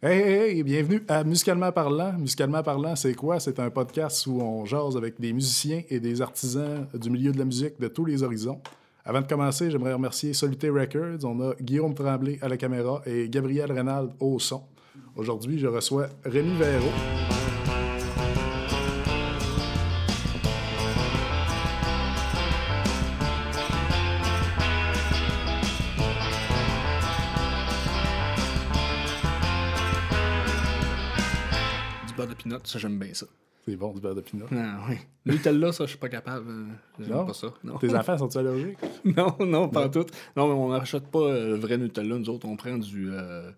Hey, hey, hey, bienvenue à Musicalement Parlant. Musicalement Parlant, c'est quoi? C'est un podcast où on jase avec des musiciens et des artisans du milieu de la musique de tous les horizons. Avant de commencer, j'aimerais remercier Soluté Records. On a Guillaume Tremblay à la caméra et Gabriel Reynald au son. Aujourd'hui, je reçois Rémi Véro. Ça j'aime bien ça. C'est bon, du beurre de pinot. Ah oui. Nutella, ça je suis pas capable. euh, J'aime Non? pas ça. Non. Tes enfants sont-ils allergiques? non, non, pas tout. Non, mais on n'achète pas euh, le vrai Nutella. Nous autres, on prend du. Euh,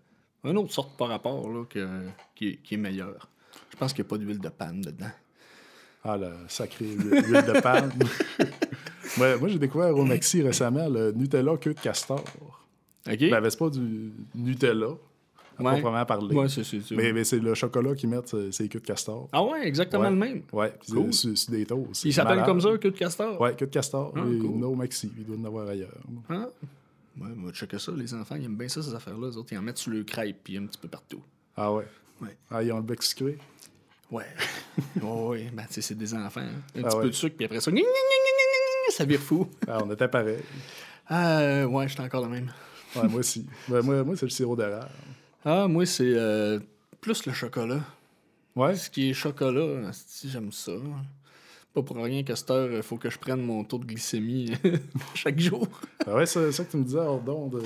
une autre sorte par rapport là, que, qui, est, qui est meilleure. Je pense qu'il n'y a pas d'huile de panne dedans. Ah, le sacré huile huile de palme. Ouais, moi, j'ai découvert au Maxi récemment le Nutella queue de castor. OK? Ben, c'est pas du Nutella, à Ouais. proprement parler. ouais, c'est c'est- c'est- Mais, mais c'est le chocolat qu'ils mettent, c'est c'est queue de castor. Ah ouais, exactement Ouais. le même. Ouais, puis Cool. c'est sur des toasts. Il s'appelle Malade. comme ça, queue de castor? Ouais, queue de castor. Ah, cool. no Maxi, il doit en avoir ailleurs. Ah. Ouais, on va checker ça. Les enfants, ils aiment bien ça, ces affaires-là. Les autres, ils en mettent sur le crêpe puis un petit peu partout. Ah ouais? Ouais. Ah, ils ont le bec sucré? Ouais. ouais, ouais. Ben, tu sais, c'est des enfants. hein. Un Ah petit ouais. peu de sucre, puis après ça, ça vire fou. Ah, on était pareil. Ah, euh, ouais, j'étais encore le même. Ouais, moi aussi. Ouais, moi, moi c'est le sirop d'érable. Ah, moi, c'est euh, plus le chocolat. Ouais. Ce qui est chocolat, si j'aime ça. Pas pour rien qu'à cette heure, il faut que je prenne mon taux de glycémie chaque jour. Ah ouais, c'est ça que tu me disais hors d'onde.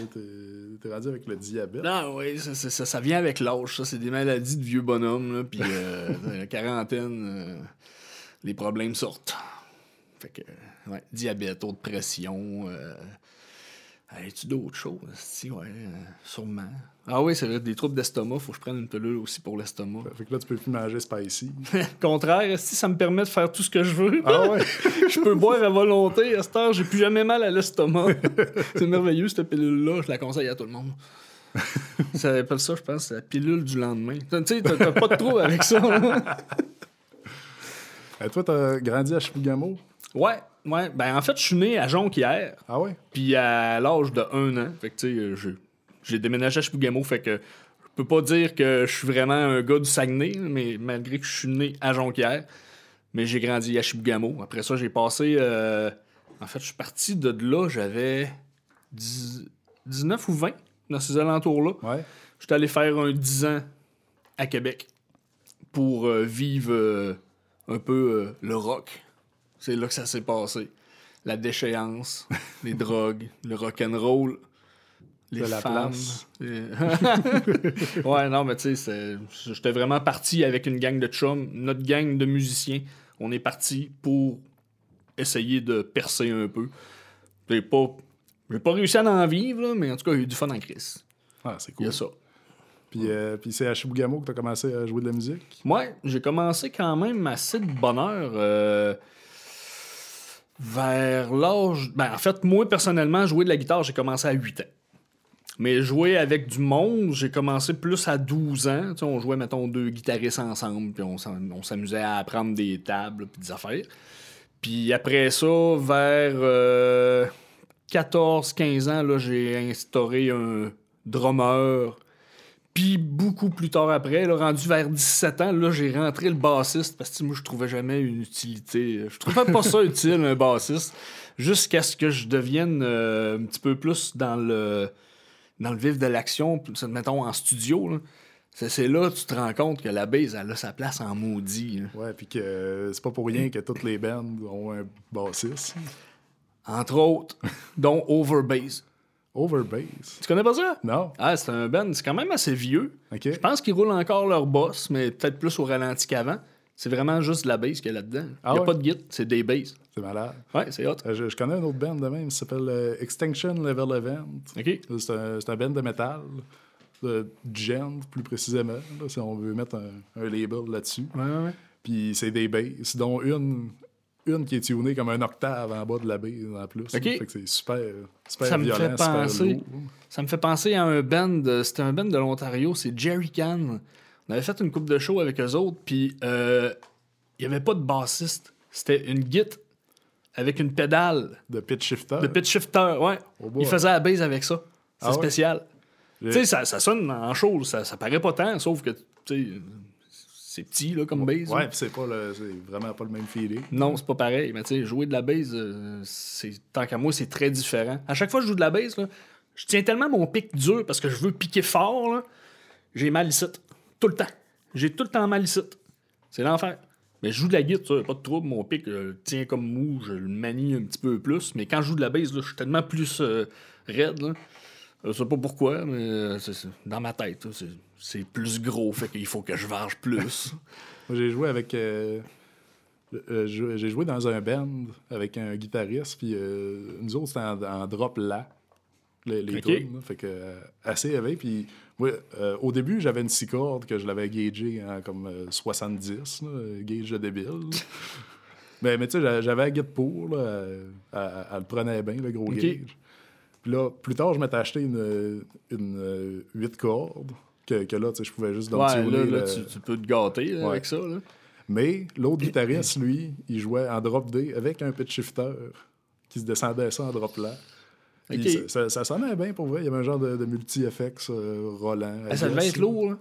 T'es rendu avec le diabète. Ah oui, ça, ça, ça- vient avec l'âge, ça. C'est des maladies de vieux bonhomme, là. Puis euh, la quarantaine, euh, les problèmes sortent. Fait que, ouais, diabète, haute pression. Euh, tu d'autres choses? Si, ouais, euh, sûrement. Ah oui, c'est vrai, des troubles d'estomac, faut que je prenne une pilule aussi pour l'estomac. Fait que là, tu peux plus manger spicy. Contraire, si ça me permet de faire tout ce que je veux, Ah ouais? je peux boire à volonté. À cette heure, j'ai plus jamais mal à l'estomac. c'est merveilleux, cette pilule-là. Je la conseille à tout le monde. ça appelle ça, je pense, la pilule du lendemain. Tu sais, t'as pas de trou avec ça. Et toi, t'as grandi à Chibougamau? ouais, ouais. Ben, en fait, je suis né à Jonquière, Ah ouais? puis à l'âge de un an. Fait que, tu sais, j'ai déménagé à Chibougamau, fait que je peux pas dire que je suis vraiment un gars du Saguenay, mais malgré que je suis né à Jonquière. Mais j'ai grandi à Chibougamau. Après ça, j'ai passé. euh, En fait, je suis parti de là, j'avais 10 19 ou 20 dans ces alentours-là. Ouais. J'étais allé faire un 10 ans à Québec pour euh, vivre euh, un peu le rock. C'est là que ça s'est passé. La déchéance, les drogues, le rock and roll, les De la femmes. Et- ouais, non, mais tu sais, j'étais vraiment parti avec une gang de chums, notre gang de musiciens. On est parti pour essayer de percer un peu. J'ai pas, j'ai pas réussi à en vivre, là, mais en tout cas, a eu du fun en crise. Ah, c'est Il y cool. a ça. Puis, euh, puis c'est à Chibougamau que t'as commencé à jouer de la musique? Ouais, j'ai commencé quand même assez de bonheur euh, vers l'âge. Ben, en fait, moi, personnellement, jouer de la guitare, j'ai commencé à 8 ans. Mais jouer avec du monde, j'ai commencé plus à 12 ans. On jouait, mettons, deux guitaristes ensemble, puis on s'amusait à apprendre des tables, puis des affaires. Puis après ça, vers euh, 14-15 ans, là, j'ai instauré un drummer. Puis beaucoup plus tard après, là, rendu vers 17 ans, là, j'ai rentré le bassiste parce que moi, je trouvais jamais une utilité. Je trouvais pas ça utile, un bassiste, jusqu'à ce que je devienne euh, un petit peu plus dans le, dans le vif de l'action, mettons en studio. là. C'est là que tu te rends compte que la base, elle a sa place en maudit. là. Ouais, puis que euh, c'est pas pour rien que toutes les bands ont un bassiste. Entre autres, dont Overbass. Overbass. Tu connais pas ça? Non? Ah, c'est un band, c'est quand même assez vieux. OK. Je pense qu'ils roulent encore leur boss, mais peut-être plus au ralenti qu'avant. C'est vraiment juste de la bass qu'il y a là-dedans. Il Ah n'y a ouais? pas de git, c'est des basses. C'est malade. Ouais, c'est hot. Euh, je, je connais un autre band de même, ça s'appelle euh, Extinction Level Event. OK. C'est un, c'est un band de métal, de gen plus précisément, là, si on veut mettre un, un label là-dessus. Ouais, ouais, ouais. Puis c'est des basses, dont une, une qui est tunée comme un octave en bas de la base en plus. Ok. Fait que c'est super, super Ça me fait penser-. Ça me fait penser à un band, de- c'était un band de l'Ontario, c'est Jerry Can. On avait fait une coupe de show avec eux autres, puis euh, il n'y avait pas de bassiste. C'était une git avec une pédale De pitch shifter. de pitch shifter, ouais. Oh il faisait la base avec ça. C'est Ah ouais? spécial. Tu sais, ça, ça sonne en show, ça, ça paraît pas tant, sauf que, tu c'est petit, là, comme base. Ouais, c'est pas le, c'est vraiment pas le même feeling. Non, c'est pas pareil. Mais tu sais, jouer de la base, euh, c'est tant qu'à moi, c'est très différent. À chaque fois que je joue de la base, là, je tiens tellement mon pic dur parce que je veux piquer fort, là, j'ai mal ici. Tout le temps. J'ai tout le temps mal ici. C'est l'enfer. Mais je joue de la guitare, pas de trouble. Mon pic, euh, le tient comme mou, je le manie un petit peu plus. Mais quand je joue de la base, je suis tellement plus euh, raide. Là. Je sais pas pourquoi, mais euh, c'est- c'est- dans ma tête, c'est- c'est plus gros, fait qu'il faut que je varge plus. Moi, j'ai joué avec. euh, euh, j'ai joué dans un band avec un guitariste, puis euh, nous autres, c'était en, en drop là, les, les là. fait que assez élevé. Puis moi, au début, j'avais une six cordes que je l'avais gagée en comme euh, 70, là, gauge de débile. mais mais tu sais, j'a- j'avais la guide pour, là, elle, elle- elle le prenait bien, le gros Ok. gauge. Puis là, plus tard, je m'étais acheté une, une 8 cordes, que, que là, tu sais, je pouvais juste Ouais, là, là, tu, tu peux te gâter là, Ouais. avec ça. Là. mais l'autre guitariste, lui, il jouait en drop D avec un pitch shifter qui se descendait ça en drop là. Ça, ça- ça sonnait bien pour vrai. Il y avait un genre de, de multi-effects euh, Roland. Ah, ça devait être lourd. là.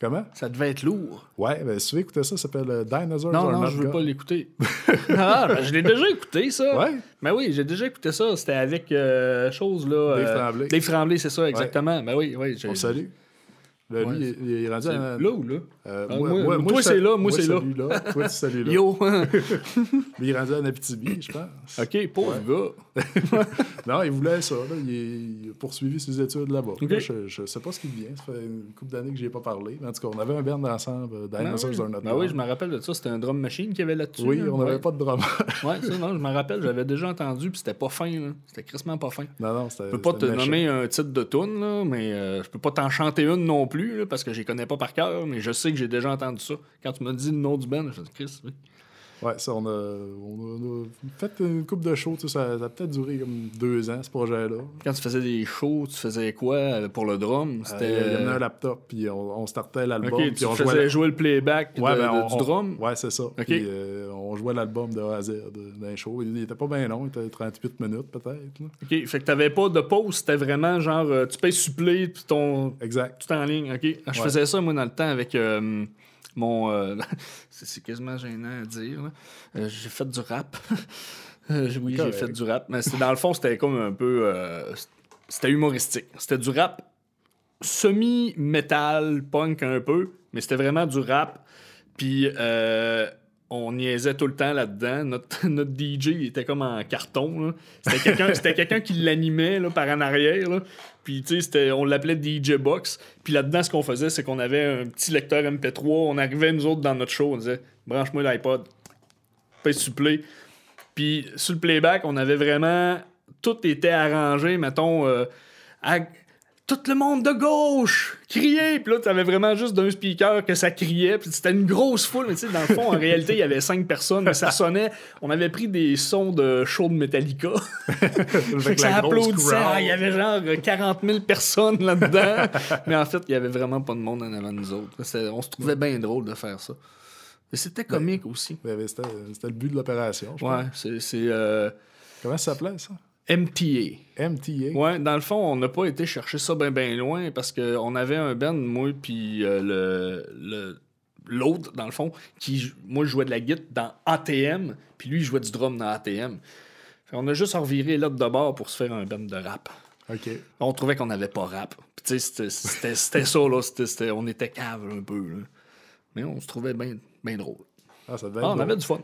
Comment? Ça devait être lourd. Ouais, ben, si tu veux écouter ça, ça s'appelle euh, Dinosaurs Non, non, je veux pas l'écouter. ah, ben, je l'ai déjà écouté, ça. Ouais? Ben oui, j'ai déjà écouté ça. C'était avec euh, chose là. Dave euh, Tremblay. Dave Tremblay, c'est ça, exactement. Ben oui, oui. On salue. Là, lui, Ouais, il, il est rendu C'est à... là ou là? Euh, Ah, moi- toi, je c'est là, moi, c'est je là. là. Toi, tu salues là. Yo! Mais il est rendu à Abitibi, je pense. ok, pauvre gars. Non, il voulait ça. Là. Il, a poursuivi ses études là-bas. Ok. Là, je, je sais pas ce qu'il devient. Ça fait une couple d'années que j'y ai pas parlé. En tout cas, on avait un band ensemble, euh, Ben Dinosaurs oui, Are Not Ben oui, God. je me rappelle de ça. C'était un drum machine qu'il y avait là-dessus. Oui, là. on n'avait ouais. pas de drummer. Ouais, ça, non, je me rappelle, j'avais déjà entendu, puis c'était pas fin. C'était crissement pas fin. non, non, c'était. Je peux pas te nommer un titre de tune, mais euh, je peux pas t'en chanter une non plus, parce que je les connais pas par cœur, mais je sais que j'ai déjà entendu ça. Quand tu m'as dit le nom du band, je me suis Chris, oui. Ouais, ça, on a, on a- on a fait une couple de shows. Ça, ça a peut-être duré comme deux ans, ce projet-là. Quand tu faisais des shows, tu faisais quoi euh, pour le drum? Euh, C'était. Il y avait un laptop, puis on, on startait l'album. Ok, puis tu on faisais jouait. jouer le playback de- Ouais, de- ben, on- du on- drum? Ouais, c'est ça. Puis, euh, on jouait l'album de A à Z de- d'un show. Il était pas bien long, il était 38 minutes peut-être. Ok, fait que t'avais pas de pause, c'était vraiment genre, euh, tu payes supplé, puis ton. Exact. Tout en ligne, ok. Je Ouais. faisais ça, moi, dans le temps, avec euh, mon. euh, c'est quasiment gênant à dire. Euh, j'ai fait du rap. Euh, oui, j'ai fait du rap. Mais dans le fond, c'était comme un peu. c'était humoristique. C'était du rap semi-metal, punk un peu, mais c'était vraiment du rap. Puis on niaisait tout le temps là-dedans. Notre, notre DJ il était comme en carton. C'était quelqu'un qui l'animait par en arrière. Puis tu sais, on l'appelait DJ Box. Puis là-dedans, ce qu'on faisait, c'est qu'on avait un petit lecteur MP3. On arrivait, nous autres, dans notre show, on disait branche-moi l'iPod, paye supplé. Puis sur le playback, on avait vraiment. Tout était arrangé, mettons. euh, Tout le monde de gauche criait. Puis là, t'avais vraiment juste d'un speaker que ça criait. Puis c'était une grosse foule. Mais tu sais, dans le fond, en réalité, il y avait cinq personnes. Mais ça sonnait. On avait pris des sons de show de Metallica. Fait que ça applaudissait. Ah, Il y avait genre euh, 40 000 personnes là-dedans. Mais en fait, il y avait vraiment pas de monde en avant de nous autres. On se trouvait bien drôle de faire ça. Mais c'était comique aussi. Mais C'était c'était le but de l'opération. Ouais, c'est c'est, euh, Comment ça s'appelait, ça? MTA. MTA. Ouais, dans le fond, on n'a pas été chercher ça bien ben loin parce qu'on avait un band, moi, puis euh, le, le- l'autre, dans le fond, qui, moi, je jouais de la guitare dans ATM, puis lui, il jouait du drum dans ATM. Fait on a juste reviré l'autre de bord pour se faire un band de rap. OK. On trouvait qu'on n'avait pas rap. Puis tu sais, c'était- ça, là. On était cave un peu, là. Mais on se trouvait bien bien drôle. Ah, ça devait Ah, être on bon. avait du fun.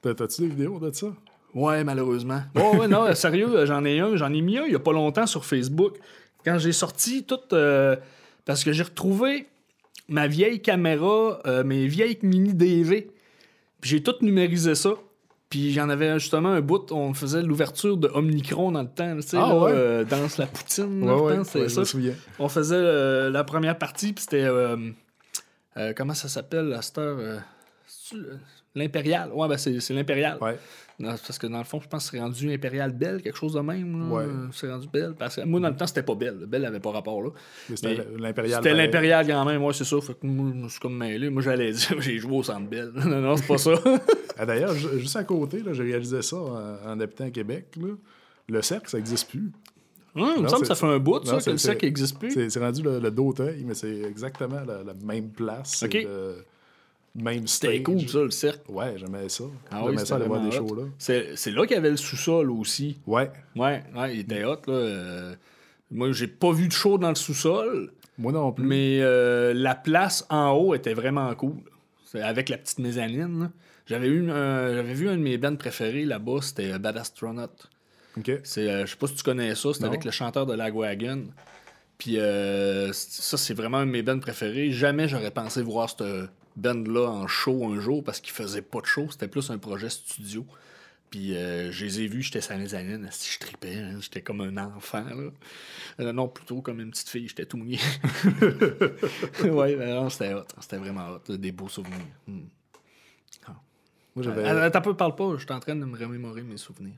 T'as- T'as-tu des vidéos de ça? Ouais, malheureusement. Oh, ouais, non, sérieux, j'en ai un. J'en ai mis un il y a pas longtemps sur Facebook. Quand j'ai sorti tout. euh, parce que j'ai retrouvé ma vieille caméra, euh, mes vieilles mini DV. Puis j'ai tout numérisé ça. Puis j'en avais justement un bout, on faisait l'ouverture de Omnicron dans le temps. Tu sais, Ah, là, ouais? euh, Danse la poutine, c'était ouais, ça. On faisait euh, la première partie, puis c'était. euh, euh, comment ça s'appelle à cette heure euh, L'Impérial? Ouais, ben c'est c'est l'Impérial. Non, parce que dans le fond, je pense que c'est rendu Impérial Belle, quelque chose de même. Ouais. C'est rendu Belle. Parce que moi, dans le temps, c'était pas Belle. Belle avait pas rapport là. C'était l'Impérial. C'était l'Impérial quand même, ouais, c'est ça. Fait que moi, je me suis comme mêlé. Moi, j'allais dire, j'ai joué au centre Belle. non, non, c'est pas ça. Ah, D'ailleurs, ju- juste à côté, j'ai réalisé ça en, en habitant à Québec. là. Le cercle, ça n'existe plus. Hum, il me semble que ça fait un bout, ça, que le cercle n'existe plus. C'est rendu le, le d'Auteuil, mais c'est exactement la, la même place. Ok. le même C'était cool, ça, le cercle. Ouais, j'aimais ça. Ah j'aimais ça aller voir des shows là. C'est là qu'il y avait le sous-sol aussi. Ouais. Ouais, ouais, il était hot, là. euh, Moi, j'ai pas vu de show dans le sous-sol, Moi non plus. mais euh, la place en haut était vraiment cool. Avec la petite mezzanine. J'avais eu j'avais vu un de mes bands préférés là-bas, c'était euh, Bad Astronaut. Euh, je sais pas si tu connais ça, c'était avec le chanteur de Lagwagon. Puis euh, ça, c'est vraiment un de mes bands préférés. Jamais j'aurais pensé voir cette band-là en show un jour parce qu'il faisait pas de show. C'était plus un projet studio. Puis euh, je les ai vus, j'étais sur les si je tripais, hein, j'étais comme un enfant. Là. Euh, non, plutôt comme une petite fille, j'étais tout mouillé. ouais, ben non, c'était hot. C'était vraiment hot. Des beaux souvenirs. Hmm. Moi, j'avais. Euh, peu, parle pas, je suis en train de me remémorer mes souvenirs.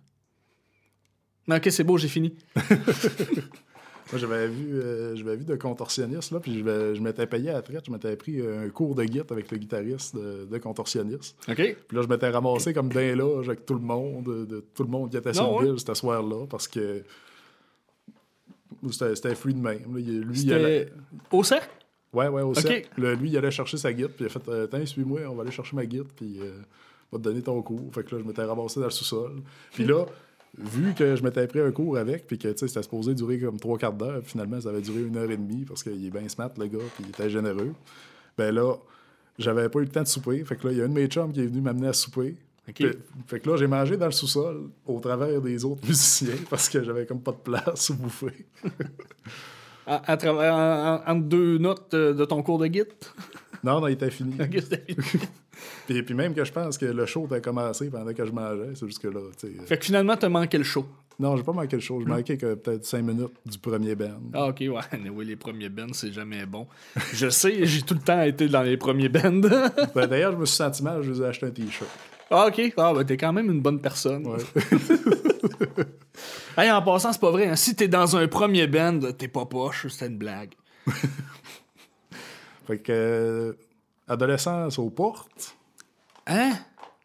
Mais ok, c'est beau, j'ai fini. Moi, j'avais vu, euh, j'avais vu de contorsionniste, là, puis je, m'étais payé à la traite. Je m'étais pris un cours de guitare avec le guitariste de, de contorsionniste. OK? Puis là, je m'étais ramassé comme d'un loge avec tout le monde, de, de- tout le monde qui était sur Non, le ouais. bill ce soir-là, parce que c'était free de même. là. Il- Lui, il allait... Au cercle? Ouais, ouais, au Ok. cercle. Là, lui, il allait chercher sa guitare, puis il a fait euh, Tiens, suis-moi, on va aller chercher ma guitare, puis euh, on va te donner ton cours. Fait que là, je m'étais ramassé dans le sous-sol. Puis là, vu que je m'étais pris un cours avec, puis que c'était supposé durer comme trois quarts d'heure, finalement, ça avait duré une heure et demie, parce qu'il est bien smart, le gars, puis il était généreux. Ben là, j'avais pas eu le temps de souper. Fait que là, il y a un de mes chums qui est venu m'amener à souper. Fait, fait que là, j'ai mangé dans le sous-sol au travers des autres musiciens parce que j'avais comme pas de place où bouffer. À, à travers, en- en- entre deux notes euh, de ton cours de guide? Non, non, il était fini. Puis, puis même que je pense que le show a commencé pendant que je mangeais. C'est juste que là, tu sais. euh, fait que finalement, t'as manqué le show. Non, j'ai pas manqué le show. J'ai manqué que peut-être cinq minutes du premier band. Ah, ok, ouais. Oui, les premiers bands, c'est jamais bon. Je sais, j'ai tout le temps été dans les premiers bands. Ben, D'ailleurs, je me suis senti mal, je vous ai acheté un t-shirt. ah, ok. Ah, ben, t'es quand même une bonne personne. Ouais. Hey, en passant, c'est pas vrai. hein. Si t'es dans un premier band, t'es pas poche. C'était une blague. fait que. Adolescence aux portes. Hein?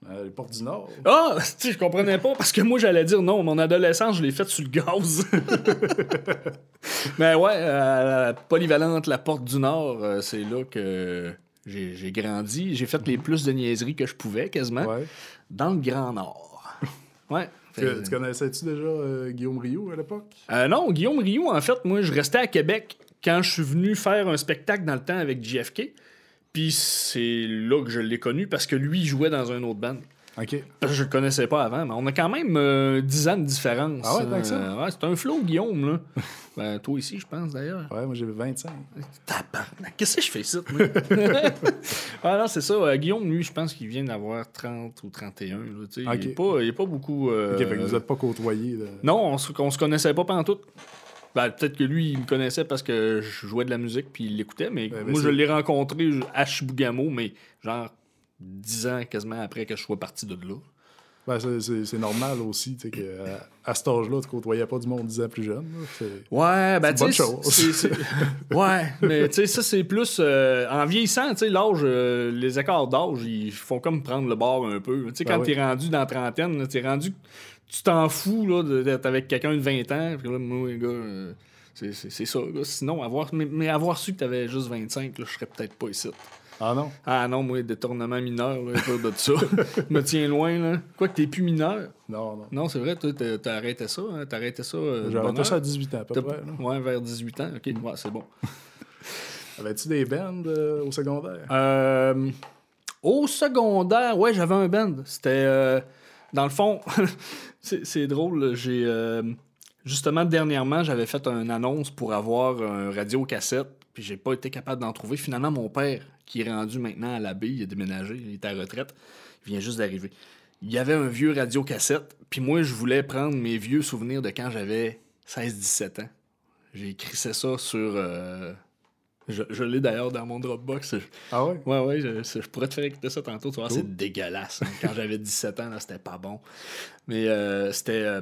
euh, les portes du Nord. Ah, tu je comprenais pas parce que moi j'allais dire non, mon adolescence, je l'ai faite sur le gaz. Mais ouais, euh, la polyvalente, la porte du Nord, euh, c'est là que j'ai grandi. J'ai fait les plus de niaiseries que je pouvais quasiment Ouais. dans le Grand Nord. Ouais. Tu, tu connaissais-tu déjà Guillaume Rioux à l'époque? Non, Guillaume Rioux, en fait, moi, je restais à Québec quand je suis venu faire un spectacle dans le temps avec JFK. Puis c'est là que je l'ai connu parce que lui, il jouait dans un autre band. OK. Parce que je le connaissais pas avant, mais on a quand même euh, 10 ans de différence. Ah ouais, tant que ça? Euh, ouais, c'est un flow, Guillaume, là. ben, toi ici, je pense, d'ailleurs. Ouais, moi j'ai 25. Tabarnak, qu'est-ce que je fais ici, moi? ah non, c'est ça. euh, Guillaume, lui, je pense qu'il vient d'avoir 30 ou 31. Là, tu sais. Ok. Il est pas, pas beaucoup... euh, OK, fait que vous êtes pas côtoyés. là. Non, on se, on se connaissait pas pendant tout. Ben, peut-être que lui, il me connaissait parce que je jouais de la musique puis il l'écoutait, mais Ouais, moi, je l'ai rencontré à Chibougamau, mais genre 10 ans quasiment après que je sois parti de là. Ben, c'est- normal aussi, tu sais, qu'à à cet âge-là, tu côtoyais pas du monde 10 ans plus jeune. là. C'est- Ouais, ben C'est tu sais. Ouais, mais tu sais, ça, c'est plus. euh, en vieillissant, tu sais, l'âge, euh, les écarts d'âge, ils font comme prendre le bord un peu. Tu sais, Ben quand oui. t'es rendu dans la trentaine, t'es rendu. Tu t'en fous, là, d'être avec quelqu'un de 20 ans. Puis là, moi, les gars, euh, c'est- c'est c'est ça, là. Sinon, avoir, mais, mais avoir su que t'avais juste 25, là, je serais peut-être pas ici. Ah non? Ah non, moi, détournement mineur, là, pas de ça. Je me tiens loin, là. Quoi que t'es plus mineur? Non, non. Non, c'est vrai, toi, t'as t'as arrêté ça, hein? T'as arrêté ça. euh, J'ai arrêté ça à 18 ans à peu T'as- près. là. Ouais, vers 18 ans. OK, ouais, c'est bon. Avais-tu des bands euh, au secondaire? Euh, au secondaire, ouais, j'avais un band. C'était. Dans le fond, c'est drôle. J'ai. euh, justement, dernièrement, j'avais fait une annonce pour avoir un radio-cassette. Puis j'ai pas été capable d'en trouver. Finalement, mon père, qui est rendu maintenant à l'abbé, il a déménagé, il est à retraite, il vient juste d'arriver. Il y avait un vieux radio-cassette. Puis moi, je voulais prendre mes vieux souvenirs de quand j'avais 16-17 ans. J'ai écrit ça sur. euh, je je l'ai d'ailleurs dans mon Dropbox. Ah ouais? Ouais, ouais, je, je pourrais te faire écouter ça tantôt. Tu vois, Cool. c'est dégueulasse. hein. Quand j'avais 17 ans, là, c'était pas bon. Mais euh, c'était euh,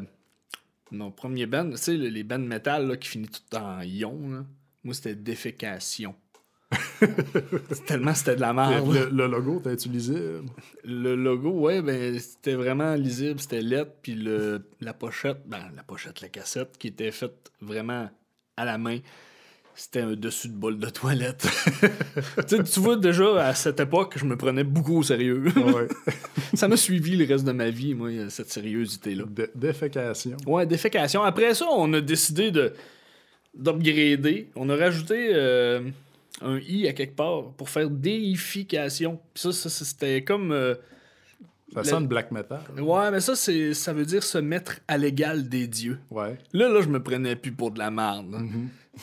mon premier band. Tu sais, le- les bands métal là, qui finissent tout en ion. là. Moi, c'était Défécation. Tellement c'était de la merde. Le, le logo, t'as utilisé? Le logo, ouais, ben, c'était vraiment lisible, c'était lettre, puis le, la pochette, ben, la pochette, la cassette, qui était faite vraiment à la main, c'était un dessus de bol de toilette. tu, vois, déjà, à cette époque, je me prenais beaucoup au sérieux. Ouais. ça m'a suivi le reste de ma vie, moi, cette sérieuseté-là. De- défécation. Ouais, défécation. Après ça, on a décidé de d'upgrader. On a rajouté euh, un i à quelque part pour faire déification. Puis ça, ça, c'était comme. euh, Ça Le- sonne black metal. Ouais, mais ça, c'est, ça veut dire se mettre à l'égal des dieux. Ouais. Là, là, je me prenais plus pour de la merde. là.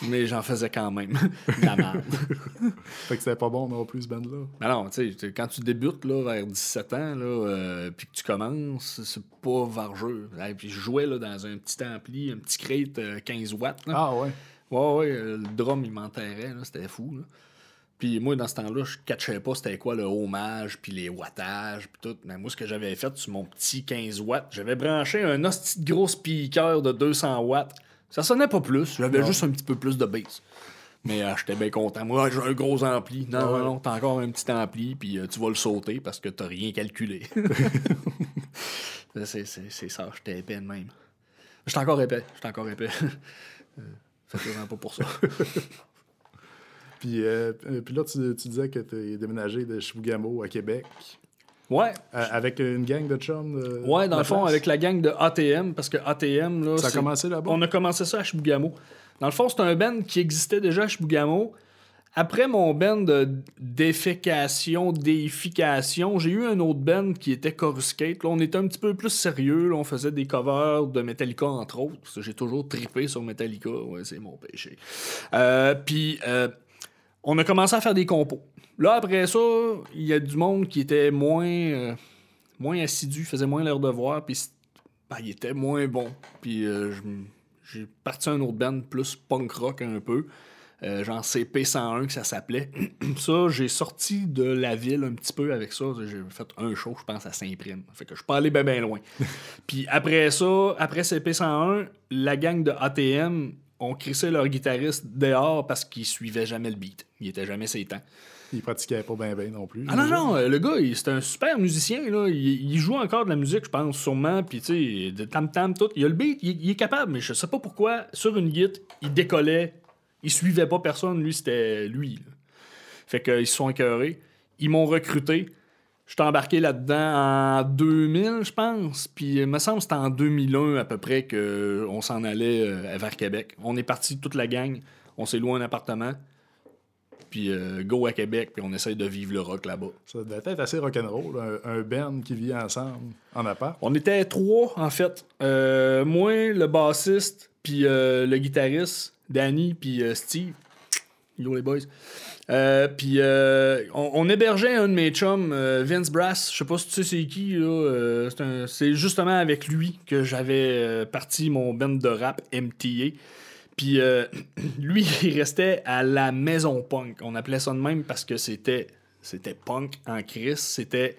Mais j'en faisais quand même. de la merde. Fait que c'était pas bon non plus, ce band-là. Mais non, tu sais, quand tu débutes là, vers 17 ans, là, euh, puis que tu commences, c'est pas vargeux. Et puis je jouais là, dans un petit ampli, un petit crate euh, 15 watts. là. Ah ouais. Ouais, ouais, euh, le drum, il m'enterrait, là, c'était fou. Là. Puis moi, dans ce temps-là, je catchais pas c'était quoi le hommage, puis les wattages, puis tout. Mais moi, ce que j'avais fait sur mon petit 15 watts, j'avais branché un hostie de gros speaker de 200 watts. Ça sonnait pas plus, j'avais juste un petit peu plus de bass. Mais euh, j'étais bien content. Moi, j'ai un gros ampli. Non, non, non, t'as encore un petit ampli, puis euh, tu vas le sauter parce que t'as rien calculé. c'est, ça, j'étais épais de même. J'étais encore épais, j'étais encore épais. Euh, Faites-en pas pour ça. Puis, euh, euh, puis là, tu, tu disais que t'es déménagé de Chibougamau à Québec Ouais, euh, avec une gang de chums. de- ouais, dans le fond, place? avec la gang de ATM, parce que ATM, là. Ça a commencé là-bas? On a commencé ça à Chibougamau. Dans le fond, c'est un band qui existait déjà à Chibougamau. Après mon band de défécation, déification, j'ai eu un autre band qui était Coruscate. Là, on était un petit peu plus sérieux. là. On faisait des covers de Metallica, entre autres. J'ai toujours trippé sur Metallica. Ouais, c'est mon péché. Euh, Puis, euh, on a commencé à faire des compos. Là, après ça, il y a du monde qui était moins, euh, moins assidu, faisait moins leur devoir. Puis, ben, il était moins bon. Puis, euh, j'ai parti à un autre band plus punk rock un peu. Euh, genre CP101 que ça s'appelait. ça, j'ai sorti de la ville un petit peu avec ça. J'ai fait un show, je pense, à Saint-Prime. Fait que je suis pas allé bien ben loin. Puis après ça, après CP101, la gang de ATM ont crissé leur guitariste dehors parce qu'il suivait jamais le beat. Il était jamais ses temps. Il pratiquait pas bien bien non plus. Ah non, non, euh, le gars, c'est un super musicien. Là. Il, il joue encore de la musique, je pense, sûrement. Puis, tu sais, de tam-tam, tout. Il a le beat, il, il est capable, mais je sais pas pourquoi, sur une guitare, il décollait. Il suivait pas personne. Lui, c'était lui. là. Fait qu'ils se sont écœurés. Ils m'ont recruté. Je suis embarqué là-dedans en 2000, je pense. Puis, il me semble que c'était en 2001 à peu près qu'on s'en allait euh, vers Québec. On est parti toute la gang. On s'est loué un appartement. Puis, euh, go à Québec, puis on essaye de vivre le rock là-bas. Ça devait être assez rock'n'roll, un, un band qui vit ensemble en appart. On était trois, en fait. Euh, moi, le bassiste, puis euh, le guitariste, Danny, puis euh, Steve. Yo, les boys. Euh, puis euh, on, on hébergeait un de mes chums, euh, Vince Brass. Je sais pas si tu sais c'est qui, là. c'est justement avec lui que j'avais parti mon band de rap MTA. Puis euh, lui, il restait à la maison punk. On appelait ça de même parce que c'était c'était punk en crise. C'était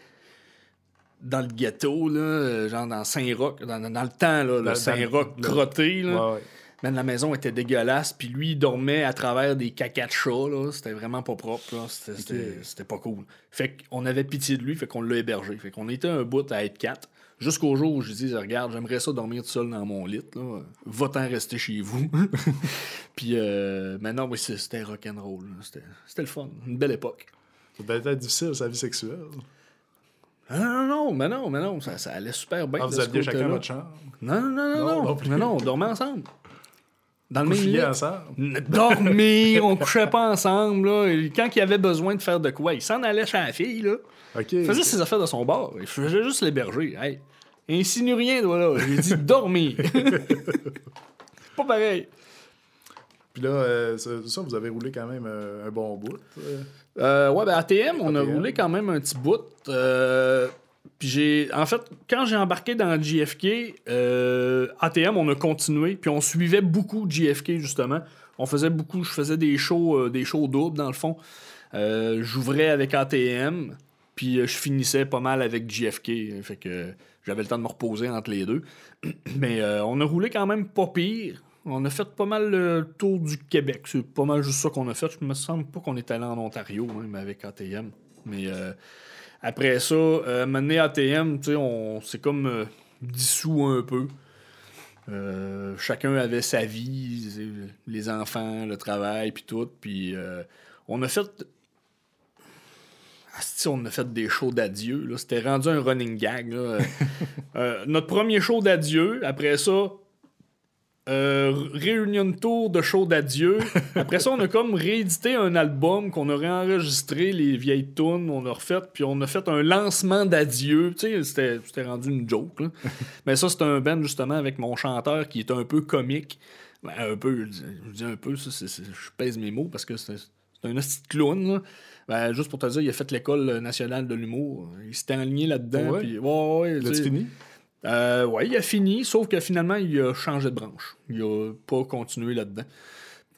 dans le ghetto, là, genre dans Saint-Roch, dans, dans le temps, là, le Saint-Roch crotté. Là. Ouais, ouais. Man, la maison était dégueulasse, puis lui, il dormait à travers des cacas de chat, là. C'était vraiment pas propre, là. C'était, pas cool. Fait qu'on avait pitié de lui, fait qu'on l'a hébergé. Fait qu'on était un bout à être quatre. Jusqu'au jour où je dis, regarde, j'aimerais ça dormir tout seul dans mon lit, là. Va-t'en rester chez vous. puis, euh, maintenant, oui, c'était rock'n'roll. C'était, c'était le fun. Une belle époque. Ça devait être difficile, sa vie sexuelle. Ah, non, non, mais non, mais non, ça, ça allait super bien. Ah, vous aviez chacun votre chambre? Non, non, non, Non, non, non non, non, non, on dormait ensemble. Dans le même lit. Ensemble. Dormir, on couchait pas ensemble. Là. Et quand il avait besoin de faire de quoi, il s'en allait chez la fille. Là. Il faisait ses affaires de son bord. Il faisait juste l'héberger. Hey, insinue rien, toi, là. J'ai dit dormir. pas pareil. Puis là, euh, ça, vous avez roulé quand même euh, un bon bout. euh. Euh, ouais, ben ATM, on a roulé quand même un petit bout. Euh, puis j'ai. En fait, quand j'ai embarqué dans JFK, euh, ATM, on a continué. Puis on suivait beaucoup JFK, justement. On faisait beaucoup. Je faisais des shows, euh, des shows doubles, dans le fond. Euh, J'ouvrais avec ATM. Puis je finissais pas mal avec JFK. Fait que j'avais le temps de me reposer entre les deux. Mais on a roulé quand même pas pire. On a fait pas mal le tour du Québec. C'est pas mal juste ça qu'on a fait. Je me semble pas qu'on est allé en Ontario, même avec ATM. Mais après ça, euh, mener ATM, tu sais, on s'est comme euh, dissous un peu. Euh, chacun avait sa vie, les enfants, le travail, puis tout. Puis euh, on a fait. Asti, on a fait des shows d'adieu. C'était rendu un running gag. là. Notre premier show d'adieu, après ça, euh, réunion tour de show d'adieu. Après ça, on a comme réédité un album qu'on a réenregistré, les vieilles tunes, on a refait, puis on a fait un lancement d'adieu. Tu sais, c'était, c'était rendu une joke. là. Mais ça, c'est un band justement avec mon chanteur qui est un peu comique. Ben, un peu, je dis- un peu, ça, je pèse mes mots parce que c'est, un petit clown. là. Ben, juste pour te dire, il a fait l'école nationale de l'humour. Il s'était aligné là-dedans. Ah ouais? puis- ouais, ouais, tu L'as-tu sais. fini? Euh, ouais, il a fini, sauf que finalement, il a changé de branche. Il a pas continué là-dedans.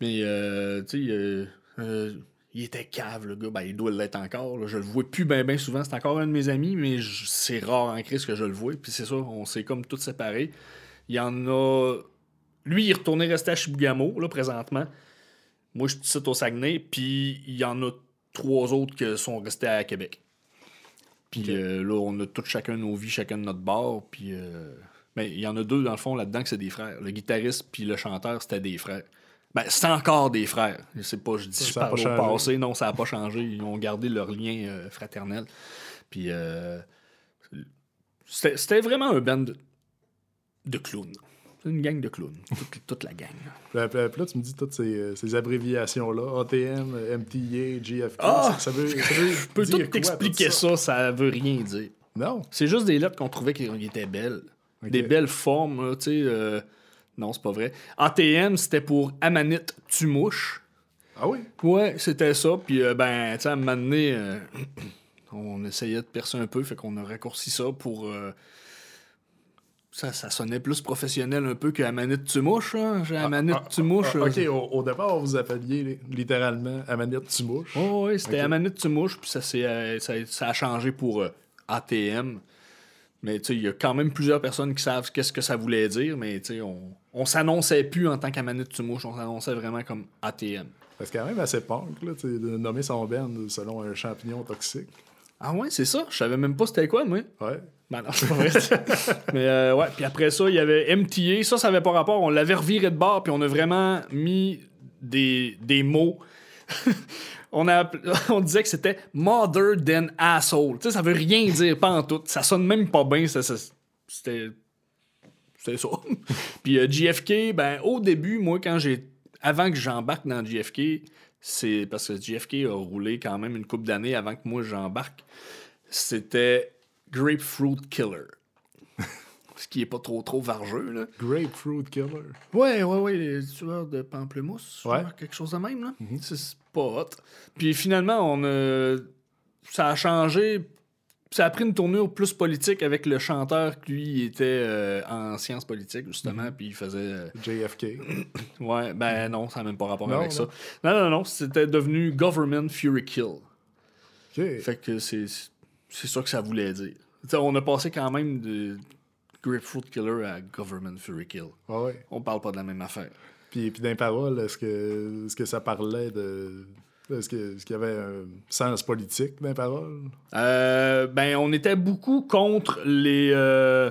Mais, euh, tu sais, euh, euh, il était cave, le gars. Ben, il doit l'être encore. là. Je le vois plus bien ben souvent. C'est encore un de mes amis, mais c'est rare en crise que je le vois. Puis c'est ça, on s'est comme tous séparés. Il y en a... Lui, il est retourné rester à Chibougamau, là, présentement. Moi, je suis ici au Saguenay. Puis il y en a trois autres qui sont restés à Québec. Puis euh, là, on a tous chacun nos vies, chacun de notre bord. Puis euh, ben, il y en a deux, dans le fond, là-dedans, que c'est des frères. Le guitariste puis le chanteur, c'était des frères. Ben, c'est encore des frères. Je sais pas, je dis, Ça, je ça parle au passé. Non, ça n'a pas changé. Ils ont gardé leur lien euh, fraternel. Puis c'était c'était vraiment un band de, de clowns. C'est une gang de clowns. Toute, toute la gang. Puis, là, tu me dis toutes ces, euh, ces abréviations-là. ATM, MTA, GFK. Ah! ça, ça veut, ça veut Je peux tout t'expliquer tout ça, ça veut rien dire. Non. C'est juste des lettres qu'on trouvait qui étaient belles. Des belles formes, tu sais. euh, Non, c'est pas vrai. ATM, c'était pour Amanit Tumouche. Ah oui? Ouais, c'était ça. Puis, euh, ben, tu sais, à un moment donné, euh, on essayait de percer un peu, fait qu'on a raccourci ça pour. Ça, ça sonnait plus professionnel un peu que. Hein? J'ai Ah, Tumouche. ah, euh, ok, au, au départ, vous appeliez li- littéralement Amanette Tumouche. Oh, oui, c'était Ok. Amanit Tumouche, puis ça, s'est, euh, ça, ça a changé pour euh, ATM. Mais tu sais, il y a quand même plusieurs personnes qui savent qu'est-ce que ça voulait dire, mais tu sais, on, on s'annonçait plus en tant qu'Amanit Tumouche, on s'annonçait vraiment comme ATM. C'est quand même assez punk, là, tu de nommer son band selon un champignon toxique. Ah ouais, c'est ça? Je savais même pas c'était quoi, moi. Ouais. Ben non, c'est pas vrai. mais euh, ouais, puis après ça, il y avait MTA. Ça, ça avait pas rapport. On l'avait reviré de bord, puis on a vraiment mis des, des mots. on, a, on disait que c'était mother than asshole. Tu sais, ça veut rien dire, pas en tout. Ça sonne même pas bien. C'était. C'était ça. puis euh, JFK, ben, au début, moi, quand j'ai. Avant que j'embarque dans JFK, c'est parce que JFK a roulé quand même une couple d'années avant que moi j'embarque. C'était Grapefruit Killer. Ce qui est pas trop trop vargeux, là. Grapefruit Killer. Ouais, ouais, ouais, les tueurs de pamplemousse. Ouais. quelque chose de même, là. C'est c'est pas hot. Puis finalement, on a... ça a changé. Ça a pris une tournure plus politique avec le chanteur qui, lui, était euh, en sciences politiques, justement, puis il faisait... euh, JFK. Ouais, ben non, ça n'a même pas rapport Non, avec non. ça. Non, non, non, c'était devenu Government Fury Kill. OK. Fait que c'est c'est ça que ça voulait dire. T'sais, on a passé quand même de Grapefruit Killer à Government Fury Kill. Ouais, ouais. On parle pas de la même affaire. Puis, puis dans les paroles, est-ce que, est-ce que ça parlait de. Est-ce, qu'il y avait un sens politique dans les paroles? Euh, ben, on était beaucoup contre les, euh,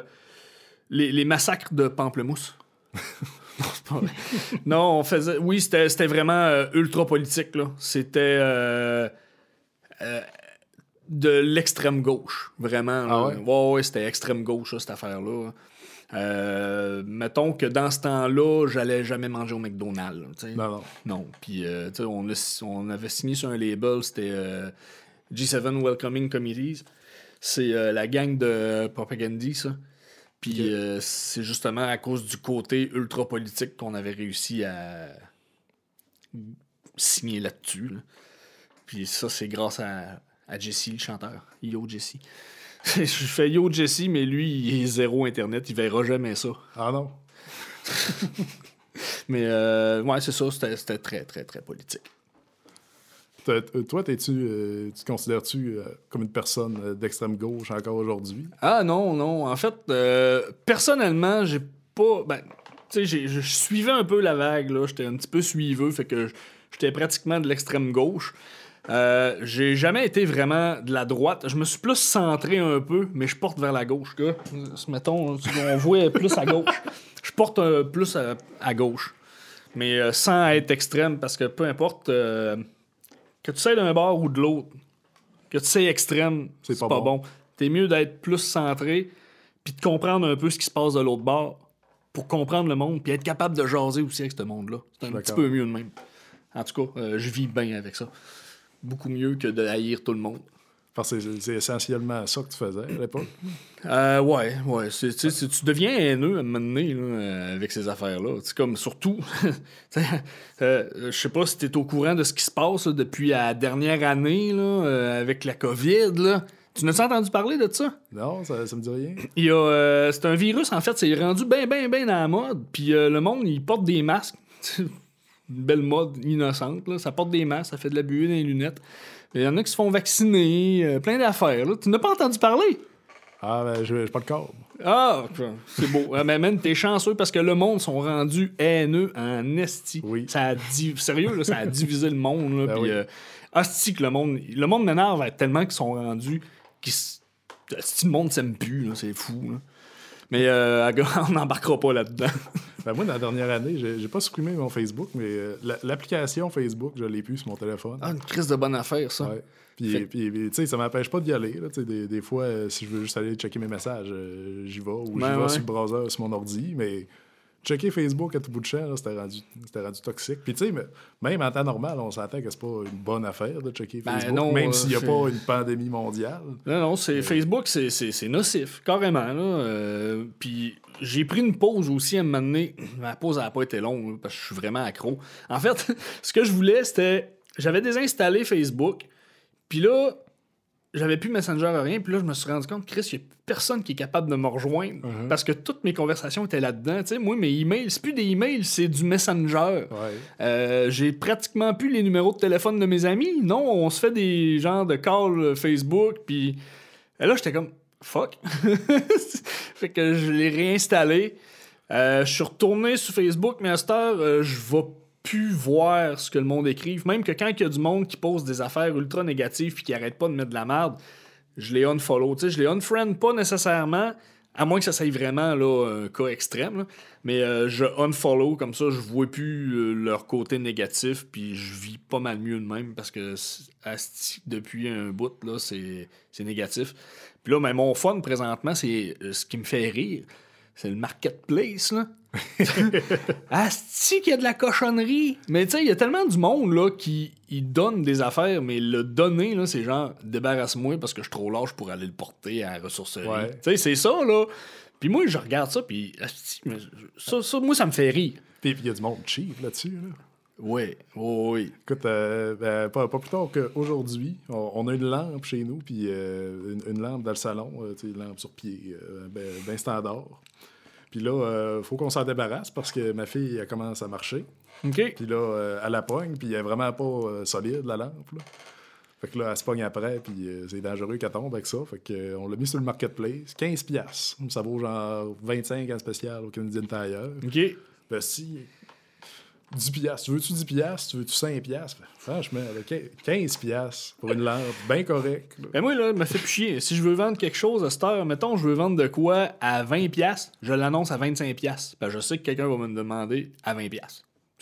les, les massacres de pamplemousse. non, c'est pas vrai. Non, on faisait. Oui, c'était c'était vraiment euh, ultra politique, là. C'était. euh, de l'extrême gauche, vraiment. Ah ouais? ouais, ouais, c'était extrême gauche, là, cette affaire-là. Euh, mettons que dans ce temps-là, j'allais jamais manger au McDonald's. sais. Non. Puis, euh, on, a- on avait signé sur un label, c'était euh, G7 Welcoming Committees. C'est la gang de Propagandie, ça. Puis, c'est justement à cause du côté ultra politique qu'on avait réussi à signer là-dessus. là. Puis, ça, c'est grâce à, à Jesse, le chanteur. Yo, Jesse. Je fais Yo, Jesse, mais lui, il est zéro Internet. Il verra jamais ça. Ah non. Mais, euh, ouais, c'est ça. C'était très, très, très politique. Euh, Toi, t'es-tu, euh, tu te considères-tu euh, comme une personne d'extrême gauche encore aujourd'hui? Ah non, non. En fait, euh, personnellement, j'ai pas. Ben, Tu sais, je suivais un peu la vague, là. J'étais un petit peu suiveux, fait que j'étais pratiquement de l'extrême gauche. Euh, j'ai jamais été vraiment de la droite. Je me suis plus centré un peu, mais je porte vers la gauche. Là. Mettons, on voit plus à gauche. Je porte un plus à, à gauche. Mais euh, sans être extrême, parce que peu importe euh, que tu sais d'un bord ou de l'autre, que tu sais extrême, c'est pas, bon. T'es mieux d'être plus centré, puis de comprendre un peu ce qui se passe de l'autre bord pour comprendre le monde, puis être capable de jaser aussi avec ce monde-là. C'est un petit peu mieux de même. En tout cas, euh, je vis bien avec ça. Beaucoup mieux que de haïr tout le monde. Parce que c'est- essentiellement ça que tu faisais à l'époque. Euh, ouais, ouais. tu deviens haineux à un moment donné là, euh, avec ces affaires-là. C'est comme surtout. euh, je sais pas si tu es au courant de ce qui se passe là, depuis la dernière année là, euh, avec la COVID. Là. Tu n'as-tu entendu parler de ça? Non, ça, ça me dit rien. Il y a, euh, c'est un virus, en fait, c'est rendu bien, bien, bien dans la mode. Puis le monde, il porte des masques. Une belle mode innocente. Là. Ça porte des masques, ça fait de la buée dans les lunettes. Il y en a qui se font vacciner, euh, plein d'affaires. Tu n'as pas entendu parler? Ah, ben, j'ai j'ai pas de corps. Ah, c'est beau. Ah, Mais même, t'es chanceux parce que le monde sont rendus haineux en esti. Oui. Ça a di- Sérieux, là, ça a divisé le monde. Là, Ben oui. euh, que le monde. Le monde m'énerve tellement qu'ils sont rendus. qu'ils s- asti, le monde s'aime plus, c'est fou. là. Mais euh, on n'embarquera pas là-dedans. Ben, moi, dans la dernière année, j'ai pas supprimé mon Facebook, mais euh, la- l'application Facebook, je l'ai plus sur mon téléphone. Ah, une crise de bonne affaire, ça. Ouais. Puis, Fait- puis, puis, tu sais, ça m'empêche pas d'y aller. là, des, des fois, euh, si je veux juste aller checker mes messages, euh, j'y vais. Ou j'y vais ouais. sur le browser, sur mon ordi. Mais checker Facebook à tout bout de champ, c'était rendu, c'était rendu toxique. Puis, tu sais, mais- même en temps normal, on s'entend que c'est pas une bonne affaire de checker Ben Facebook. non, même euh, s'il n'y a pas une pandémie mondiale. Non, non, c'est Facebook, c'est- nocif, carrément. Là. Euh, puis j'ai pris une pause aussi à un moment donné. Ma pause n'a pas été longue parce que je suis vraiment accro. En fait, ce que je voulais, c'était. J'avais désinstallé Facebook, puis là, j'avais plus Messenger à rien, puis là, je me suis rendu compte, Chris, il n'y a personne qui est capable de me rejoindre Mhm. parce que toutes mes conversations étaient là-dedans. Tu sais, moi, mes emails, c'est plus des emails, c'est du Messenger. Ouais. Euh, j'ai pratiquement plus les numéros de téléphone de mes amis. Non, on se fait des genres de calls euh, Facebook, puis là, j'étais comme fuck. fait que je l'ai réinstallé. Euh, je suis retourné sur Facebook, mais à cette heure, euh, je vais plus voir ce que le monde écrive. Même que quand il y a du monde qui pose des affaires ultra négatives puis qui arrête pas de mettre de la merde, je les unfollow. Tu sais, je les unfriend pas nécessairement, à moins que ça soit vraiment là, un cas extrême. Mais euh, je unfollow comme ça, je vois plus euh, leur côté négatif, puis je vis pas mal mieux de même parce que depuis un bout, là, c'est négatif. Puis là, ben, mon fun présentement, c'est euh, ce qui me fait rire. C'est le marketplace, là. Asti qu'il y a de la cochonnerie? Mais tu sais, il y a tellement du monde là qui il donne des affaires, mais le donner, là, c'est genre débarrasse-moi parce que je suis trop large pour aller le porter à la ressourcerie. Ouais. Tu sais, c'est ça, là. Puis moi, je regarde ça, puis asti, mais ça, ça, moi, ça me fait rire. Puis il y a du monde cheap là-dessus. Là. Oui, oui, oui. Écoute, euh, ben, pas, pas plus tard qu'aujourd'hui, on, on a une lampe chez nous, puis euh, une, une lampe dans le salon, euh, tu sais, une lampe sur pied, ben, ben standard. Puis là, euh, faut qu'on s'en débarrasse parce que ma fille, elle commence à marcher. OK. Puis là, euh, elle la pogne, puis elle est vraiment pas euh, solide, la lampe. Là. Fait que là, elle se pogne après, puis euh, c'est dangereux qu'elle tombe avec ça. Fait que, on l'a mis sur le marketplace. 15$. piastres. Ça vaut genre 25 en spécial au Canadian Tire. OK. Ben si. 10 piastres. Tu veux-tu 10 piastres? Tu veux-tu 5 piastres? Ben, franchement, là, 15 piastres pour une lampe bien correcte. là. Ben moi, là, me fait plus chier. Si je veux vendre quelque chose à cette heure, mettons, je veux vendre de quoi à 20$, je l'annonce à 25$. Ben, je sais que quelqu'un va me demander à 20$.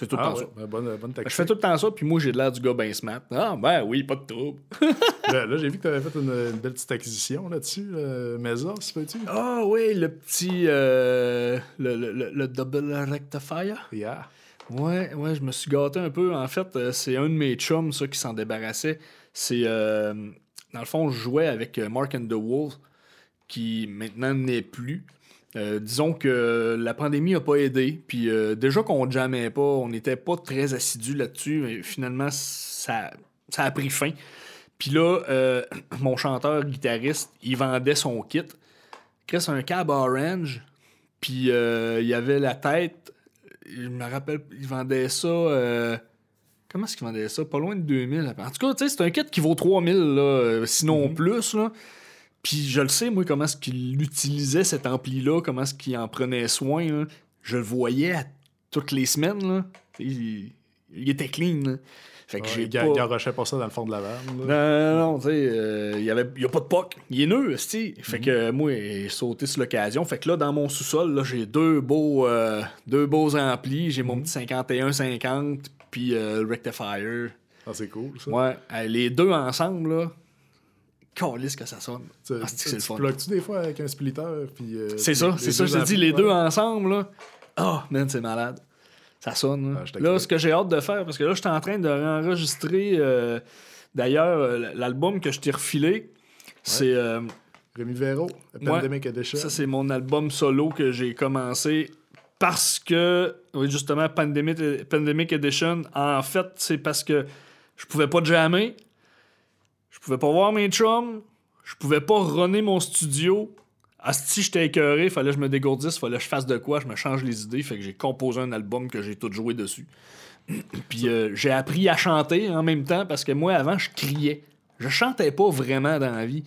C'est tout le Ah temps ouais, ça. ben, bonne, bonne Ben, je fais tout le temps ça, puis moi, j'ai de l'air du gars ben smart. Ah, ben oui, pas de trouble. Là, là, j'ai vu que tu avais fait une, une belle petite acquisition là-dessus. Là. Mesa, si peux-tu? Ah oui, le petit. euh, le, le, le- le double rectifier. Yeah. Ouais, ouais, je me suis gâté un peu. En fait, euh, c'est un de mes chums, ça, qui s'en débarrassait. C'est. euh, dans le fond, je jouais avec euh, Mark and the Wolf, qui maintenant n'est plus. Disons que la pandémie n'a pas aidé. Puis euh, déjà qu'on jamais pas, on n'était pas très assidus là-dessus. Finalement, ça, ça a pris fin. Puis là, euh, mon chanteur guitariste, il vendait son kit. Chris, un cab orange. Puis il y avait la tête. Je me rappelle, il vendait ça. euh, comment est-ce qu'il vendait ça? Pas loin de 2000. En tout cas, tu sais, c'est un kit qui vaut 3000, là, euh, sinon plus. Là. Puis je le sais, moi, comment est-ce qu'il utilisait cet ampli-là, comment est-ce qu'il en prenait soin. là. je le voyais toutes les semaines, là. Il, il était clean, là. Fait que Ouais, j'ai pas... garochait pas ça dans le fond de la vanne. Non, non, non, tu sais, euh, il y avait il y a pas de puck. Il est nœud. Mhm. Fait que euh, moi, j'ai sauté sur l'occasion. Fait que là, dans mon sous-sol, là, j'ai deux beaux, euh, deux beaux amplis. J'ai Mhm. mon petit 51-50, puis euh, le Rectifier. Ah, c'est cool, ça. Ouais, euh, les deux ensemble, là, calisse que ça sonne. Tu, Ah, tu- tu plugues-tu des fois avec un splitter? puis, euh, C'est ça, c'est ça, je te dis, les deux ensemble, là. Ah, man, c'est malade. Ça sonne. là. Ah, là, ce que j'ai hâte de faire, parce que là, je suis en train de enregistrer. euh, D'ailleurs, euh, l'album que je t'ai refilé, c'est. euh, Rémi Véro, Pandemic Edition. ça, c'est mon album solo que j'ai commencé parce que, oui, justement, Pandemic, Pandemic Edition, en fait, c'est parce que je pouvais pas jammer, je pouvais pas voir mes chums, je pouvais pas runner mon studio. Asti, j'étais écœuré, fallait que je me dégourdisse, fallait que je fasse de quoi, je me change les idées, fait que j'ai composé un album que j'ai tout joué dessus. Puis euh, j'ai appris à chanter en même temps parce que moi, avant, je criais. Je chantais pas vraiment dans la vie.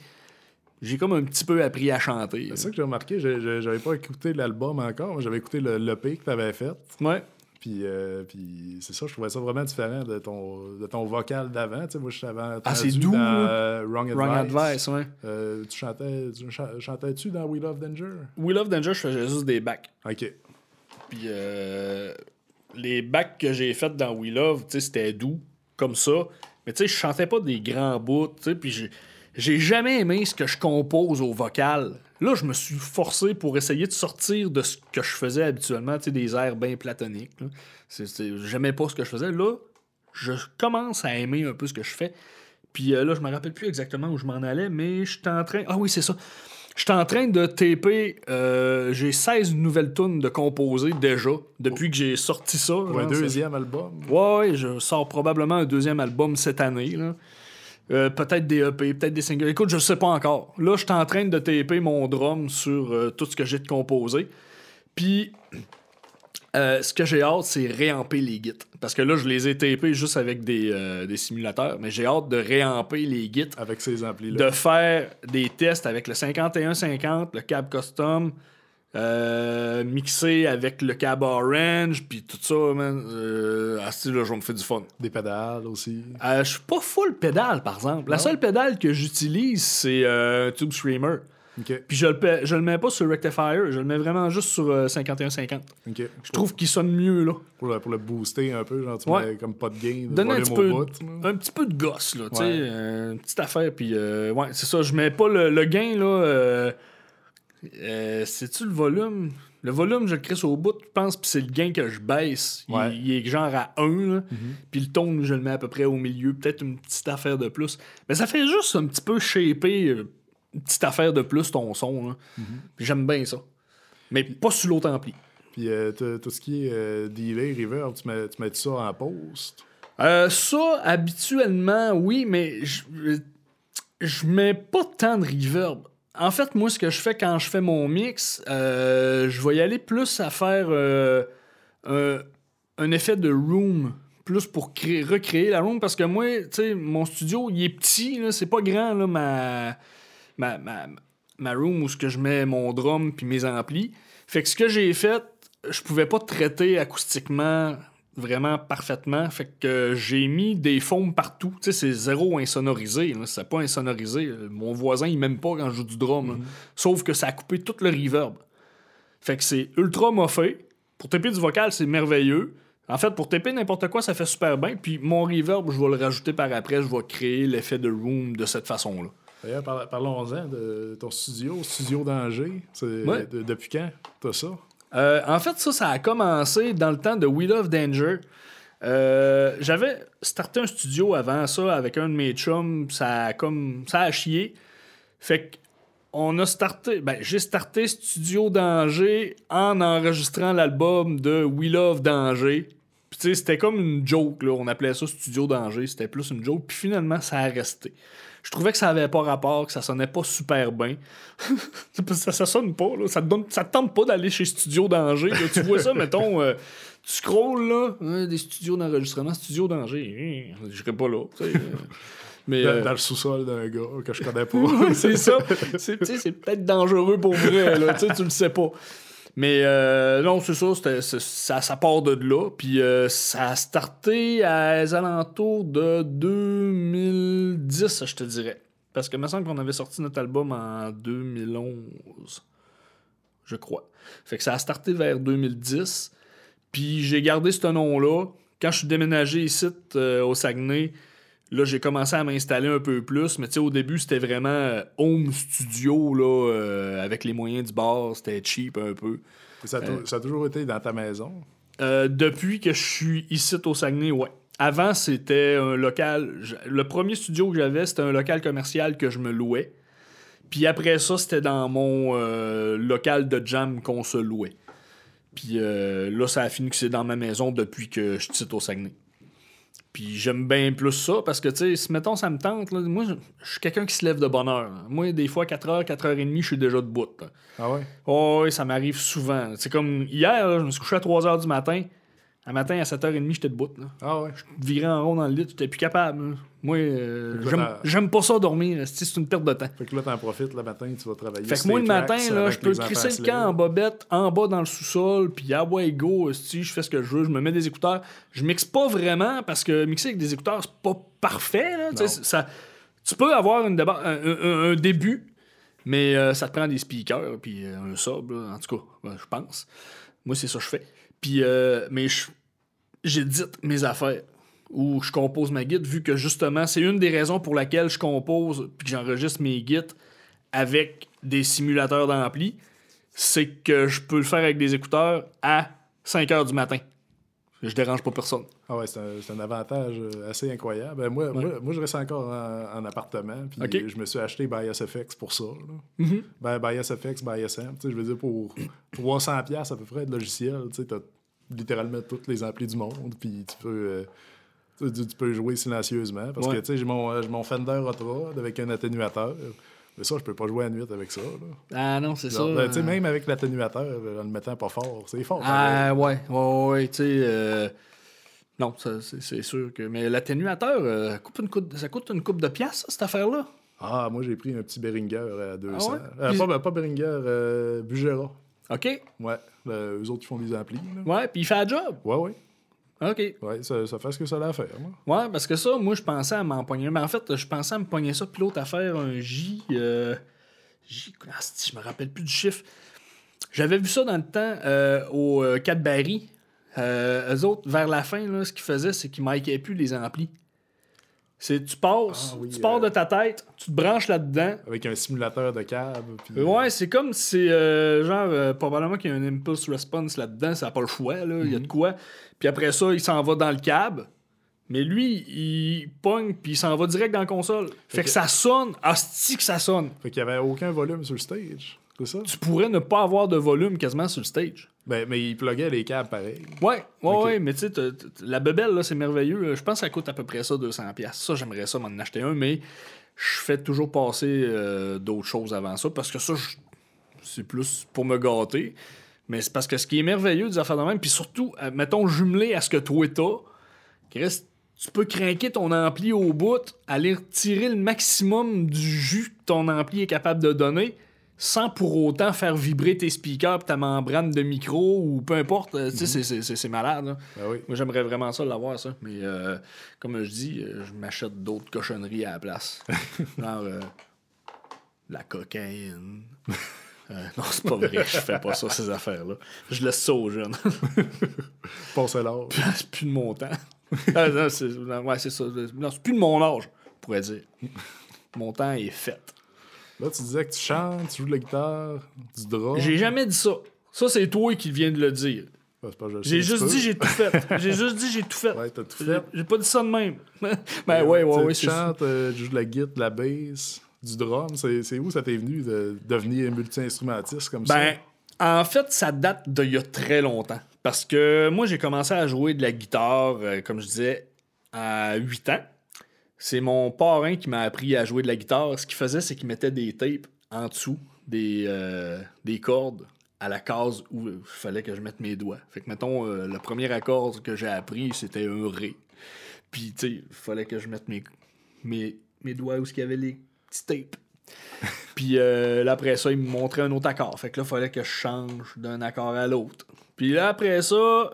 J'ai comme un petit peu appris à chanter. C'est ça que j'ai remarqué. J'avais pas écouté l'album encore. mais J'avais écouté le l'EP que tu avais fait. Ouais. Puis, euh, puis c'est ça, je trouvais ça vraiment différent de ton, de ton vocal d'avant. Tu sais, moi, je t'avais Ah, c'est doux, dans euh, Wrong Advice. Wrong Advice, ouais. Euh, tu chantais, tu cha- chantais-tu dans We Love Danger? We Love Danger, je faisais juste des bacs. OK. Puis les bacs que j'ai fait dans We Love, tu sais, c'était doux, comme ça. Mais tu sais, je chantais pas des grands bouts, tu sais, puis j'ai- j'ai jamais aimé ce que je compose au vocal. Là, je me suis forcé pour essayer de sortir de ce que je faisais habituellement, tu sais, des airs bien platoniques. J'aimais pas ce que je faisais. Là, je commence à aimer un peu ce que je fais. Puis euh, là, je me rappelle plus exactement où je m'en allais, mais je suis en train. Ah oui, c'est ça. Je suis en train de taper. euh, j'ai 16 nouvelles tunes de composer déjà, depuis que j'ai sorti ça. Pour un genre, deuxième album. Ouais, ouais, je sors probablement un deuxième album cette année. là. Euh, peut-être des EP, peut-être des singles. Écoute, je sais pas encore. Là, je suis en train de taper mon drum sur euh, tout ce que j'ai de composé. Puis, euh, ce que j'ai hâte, c'est réamper les gits. Parce que là, je les ai tapés juste avec des, des simulateurs, mais j'ai hâte de réamper les gits Avec ces amplis-là. de faire des tests avec le 5150, le cab custom, euh, mixé avec le cab orange, puis tout ça, man. Euh, ah, si, là, je me faire du fun. Des pédales aussi. Euh, je suis pas full pédale, par exemple. La seule pédale que j'utilise, c'est euh, Tube Streamer. OK. Puis je le, je le mets pas sur Rectifier, je le mets vraiment juste sur euh, 5150. OK. Je trouve qu'il sonne mieux, là. Pour le, pour le booster un peu, genre, tu Ouais. mets comme pas de gain. Donner un petit, peu, bout, un petit peu de gosse, là, tu sais, euh, une petite affaire, puis euh, ouais, c'est ça, je mets pas le, le gain, là, euh, c'est-tu le volume? Le volume, je le crisse au bout, je pense, puis c'est le gain que je baisse. Il- Ouais. Il, est genre à 1, là, puis le ton, je le mets à peu près au milieu, peut-être une petite affaire de plus. Mais ça fait juste un petit peu shaper, euh, une petite affaire de plus ton son. Puis j'aime bien ça. Mais pas sur l'autre ampli. Puis euh, tout ce qui est euh, delay, reverb, tu mets, tu mets ça en post? Euh, ça, habituellement, oui, mais je, je mets pas tant de reverb. En fait, moi, ce que je fais quand je fais mon mix, euh, je vais y aller plus à faire euh, un, effet de room, plus pour créer, recréer la room, parce que moi, tu sais, mon studio, il est petit, c'est pas grand, là, ma, ma, ma, ma room où ce que je mets mon drum puis mes amplis. Fait que ce que j'ai fait, je pouvais pas traiter acoustiquement vraiment parfaitement. Fait que j'ai mis des foams partout. Tu sais, c'est zéro insonorisé. C'est pas insonorisé. Mon voisin, il m'aime pas quand je joue du drum. là. Sauf que ça a coupé tout le reverb. Fait que c'est ultra moffé. Pour taper du vocal, c'est merveilleux. En fait, pour taper n'importe quoi, ça fait super bien. Puis mon reverb, je vais le rajouter par après. Je vais créer l'effet de room de cette façon-là. D'ailleurs, par- parlons-en de ton studio, Studio d'Angers. Ouais. depuis quand t'as ça? Euh, en fait, ça, ça a commencé dans le temps de We Love Danger. Euh, J'avais starté un studio avant ça avec un de mes chums. Ça a comme. Ça a chié. Fait que. On a starté. Ben, j'ai starté Studio Danger en enregistrant l'album de We Love Danger. Puis, c'était comme une joke, là. On appelait ça Studio Danger. C'était plus une joke. Puis, finalement, ça a resté. Je trouvais que ça avait pas rapport, que ça sonnait pas super bien. ça, ça sonne pas, là. Ça te, donne, ça te tente pas d'aller chez Studio Danger. là. Tu vois ça, mettons, euh, tu scrolls, là, euh, des studios d'enregistrement, Studio Danger. Je serais pas là, euh. Mais. Dans, euh, dans le sous-sol d'un gars que je connais pas. c'est ça. C'est, peut-être dangereux pour vrai, là. Tu le sais pas. Mais euh, non, c'est ça, ça part de là. Puis euh, ça a starté à les alentours de 2010, je te dirais. Parce que il me semble qu'on avait sorti notre album en 2011, je crois. Fait que ça a starté vers 2010. Puis j'ai gardé ce nom-là. Quand je suis déménagé ici euh, au Saguenay, là j'ai commencé à m'installer un peu plus. Mais tu sais, au début, c'était vraiment euh, home studio, là, euh, avec les moyens du bar. C'était cheap un peu. Ça a, tou- ça a toujours été dans ta maison? Euh, depuis que je suis ici au Saguenay, ouais. Avant, c'était un local. Le premier studio que j'avais, c'était un local commercial que je me louais. Puis après ça, c'était dans mon euh, local de jam qu'on se louait. Puis euh, là, ça a fini que c'est dans ma maison depuis que je suis au Saguenay. Puis j'aime bien plus ça parce que, tu sais, si mettons ça me tente, là, moi, je suis quelqu'un qui se lève de bonne heure. là. Moi, des fois, 4h, 4h30, je suis déjà debout. là. Ah ouais? Oh, oui, ça m'arrive souvent. C'est comme hier, je me suis couché à 3h du matin. Un matin, à 7h30, j'étais debout. Là. Ah ouais? Je virais en rond dans le lit, j'étais plus capable. là. Moi, euh, là, j'aime- pas ça dormir. C'est une perte de temps. Fait que là, t'en profites le matin, tu vas travailler. Fait que moi, le matin, là, je peux crisser se le camp en bobette, en bas dans le sous-sol, puis à ouais, go, esti, je fais ce que je veux, je me mets des écouteurs. Je mixe pas vraiment parce que mixer avec des écouteurs, c'est pas parfait. Là, tu ça, tu peux avoir une déba- un, un- un début, mais euh, ça te prend des speakers, puis euh, un sub, là, en tout cas, ben, je pense. Moi, c'est ça que je fais. Puis, euh, mais j'édite mes affaires ou je compose ma guide, vu que justement, c'est une des raisons pour laquelle je compose puis que j'enregistre mes guides avec des simulateurs d'ampli, c'est que je peux le faire avec des écouteurs à 5 h du matin. Je dérange pas personne. Ah ouais, c'est un, avantage euh, assez incroyable. Ben, moi, moi, moi, je reste encore en, en appartement, puis je me suis acheté BySFX pour ça. Là. Mhm. Ben, BySFX, BySM, tu sais, je veux dire, pour 300$ piastres à peu près de logiciel, tu sais, t'as littéralement tous les amplis du monde, puis tu peux... euh, tu, tu peux jouer silencieusement, parce Ouais. que, tu sais, j'ai mon, euh, j'ai mon Fender Hot Rod avec un atténuateur, mais ça, je peux pas jouer à nuit avec ça, là. Ah non, c'est ça. Ben, sais, même avec l'atténuateur, euh, en le mettant pas fort, c'est fort. Ah ouais, ouais, ouais, tu sais. euh, Non, c'est sûr que. Mais l'atténuateur, euh, ça coûte une coupe de pièces, cette affaire-là? Ah, moi, j'ai pris un petit Behringer à 200. Ah ouais? Puis- pas, ben, pas Behringer, euh, Bugera. OK. Ouais, le- eux autres qui font des amplis. Là. Ouais, puis il fait la job. Ouais, ouais. OK. Ouais, ça, ça fait ce que ça a à faire. là. Ouais, parce que ça, moi, je pensais à m'en pogner. Mais en fait, je pensais à me pogner ça, puis l'autre affaire, un J. euh, J. C'est- je me rappelle plus du chiffre. J'avais vu ça dans le temps euh, au euh, Cadbury. Euh, eux autres, vers la fin, là, ce qu'ils faisaient, c'est qu'ils micaient plus les amplis. C'est tu passes, Ah oui, tu pars euh, de ta tête, tu te branches là-dedans. Avec un simulateur de câble. puis- Ouais, c'est comme si c'est euh, genre, euh, probablement qu'il y a un impulse response là-dedans, ça n'a pas le choix, là, il y a de quoi. Puis après ça, il s'en va dans le cab. Mais lui, il pogne, puis il s'en va direct dans la console. Fait, que, que- ça sonne, asti que ça sonne. Fait qu'il n'y avait aucun volume sur le stage. C'est ça? Tu pourrais ne pas avoir de volume quasiment sur le stage. Ben, mais il pluguait les câbles pareil. Ouais, ouais, ouais, mais tu sais, la bebelle, là, c'est merveilleux. Je pense que ça coûte à peu près ça, 200$. piastres. Ça, j'aimerais ça m'en acheter un, mais je fais toujours passer euh, d'autres choses avant ça parce que ça, c'est plus pour me gâter. Mais c'est parce que ce qui est merveilleux des affaires de même, puis surtout, euh, mettons, jumelé à ce que toi t'as, Chris, tu peux craquer ton ampli au bout, aller retirer le maximum du jus que ton ampli est capable de donner, sans pour autant faire vibrer tes speakers ta membrane de micro ou peu importe. Tu sais, c'est- malade. Ben oui. Moi, j'aimerais vraiment ça l'avoir, ça. Mais euh, comme je dis, euh, je m'achète d'autres cochonneries à la place. Genre euh, la cocaïne. Euh, non, c'est pas vrai, je fais pas ça, ces affaires-là. Je laisse ça aux jeunes. Passez l'âge. c'est plus de mon temps. Ah, non, c'est, non, ouais, c'est ça. Non, c'est plus de mon âge, on pourrait dire. Mon temps est fait. Là, tu disais que tu chantes, tu joues de la guitare, du drum. J'ai jamais dit ça. Ça, c'est toi qui viens de le dire. J'ai juste dit j'ai tout fait. J'ai juste dit j'ai tout fait. Ouais, t'as tout J'ai- fait. J'ai pas dit ça de même. ben ouais, ouais, Tu sais, ouais, Tu chantes, euh, tu joues de la guitare, de la bass, du drum. C'est c'est où ça t'est venu de devenir multi-instrumentiste comme Ben, ça? en fait, ça date d'il y a très longtemps. Parce que moi, j'ai commencé à jouer de la guitare, euh, comme je disais, à 8 ans. C'est mon parrain qui m'a appris à jouer de la guitare. Ce qu'il faisait, c'est qu'il mettait des tapes en dessous des, euh, des cordes à la case où il fallait que je mette mes doigts. Fait que, mettons, euh, le premier accord que j'ai appris, c'était un Ré. Puis, tu sais, il fallait que je mette mes, mes, mes doigts où il y avait les petits tapes. Puis euh, là, après ça, il me montrait un autre accord. Fait que là, il fallait que je change d'un accord à l'autre. Puis là, après ça,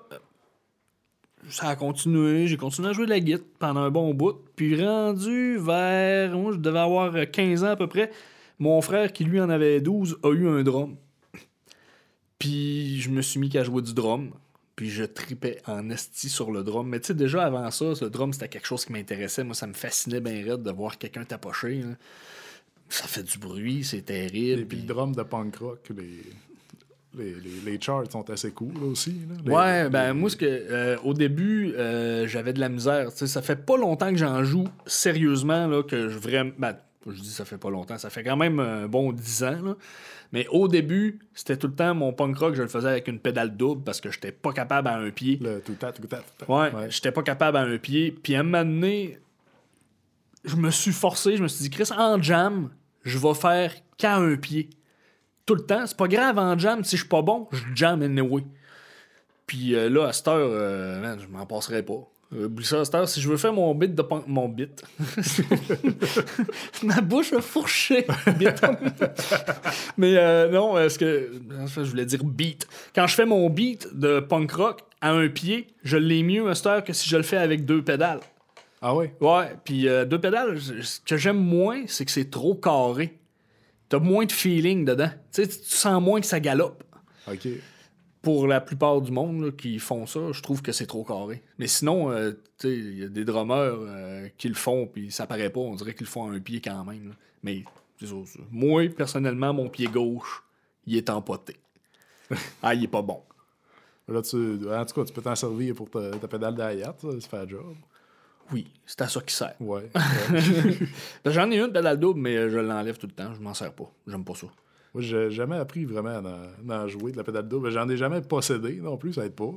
ça a continué. J'ai continué à jouer de la guitare pendant un bon bout. Puis rendu vers. Moi, je devais avoir 15 ans à peu près. Mon frère, qui lui en avait 12, a eu un drum. Puis je me suis mis qu'à jouer du drum. Puis je tripais en esti sur le drum. Mais tu sais, déjà avant ça, ce drum, c'était quelque chose qui m'intéressait. Moi, ça me fascinait bien raide de voir quelqu'un tapocher. là. Ça fait du bruit, c'est terrible. Et puis puis- le drum de punk rock, les, les, les, les charts sont assez cool là, aussi. là. Les- Ouais, ben moi, ce que, euh, au début, euh, j'avais de la misère. Tu sais, ça fait pas longtemps que j'en joue sérieusement, là, que je vraiment. Ben, je dis ça fait pas longtemps, ça fait quand même un bon 10 ans. là. Mais au début, c'était tout le temps mon punk rock, je le faisais avec une pédale double parce que j'étais pas capable à un pied. Le tout tout tat, tout tat. Ouais, j'étais pas capable à un pied. Puis à un moment donné, je me suis forcé, je me suis dit, Chris, en jam, je vais faire qu'à un pied. Tout le temps. C'est pas grave en jam, si je suis pas bon, je jam anyway. Puis euh, là, à cette heure, euh, man, je m'en passerai pas. Euh, Oublie ça, à cette heure, si je veux faire mon bit de punk- mon bit. Ma bouche a fourché. Mais euh, non, est-ce que. Je voulais dire beat. Quand je fais mon beat de punk rock à un pied, je l'ai mieux à cette heure que si je le fais avec deux pédales. Ah ouais? Ouais, puis deux pédales, ce que j'aime moins, c'est que c'est trop carré. T'as moins de feeling dedans. Tu sais, tu sens moins que ça galope. OK. Pour la plupart du monde là, qui font ça, je trouve que c'est trop carré. Mais sinon, euh, tu sais, il y a des drummers euh, qui le font, puis ça paraît pas. On dirait qu'ils le font à un pied quand même. là. Mais ça. moi, personnellement, mon pied gauche, il est empoté. ah, il est pas bon. Là, tu, en tout cas, tu peux t'en servir pour ta, ta pédale derrière, ça, ça fait le job. Oui, c'est à ça qu'il sert. Ouais. ouais. J'en ai une pédale double, mais je l'enlève tout le temps. Je m'en sers pas. J'aime pas ça. Moi, j'ai jamais appris vraiment à en, jouer de la pédale double. J'en ai jamais possédé non plus, ça aide pas.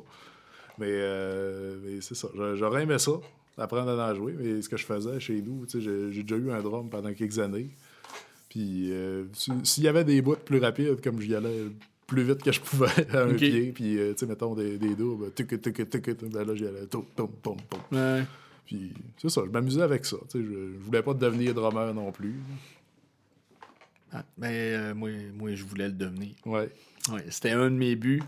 Mais, euh, mais c'est ça. J'a- J'aurais aimé ça, apprendre à en jouer. Mais ce que je faisais chez nous, j'ai déjà eu un drum pendant quelques années. Puis euh, si- s'il y avait des bouts plus rapides, comme j'y allais plus vite que je pouvais à un pied, puis euh, tu sais, mettons des, des doubles, tuc, tuc, tuc, ben là, j'y allais, tom, tom, tom, tom. Ouais. Puis c'est ça, je m'amusais avec ça. Je, je voulais pas devenir drummer non plus. Ah, ben, euh, moi, moi, je voulais le devenir. Ouais. Ouais, c'était un de mes buts.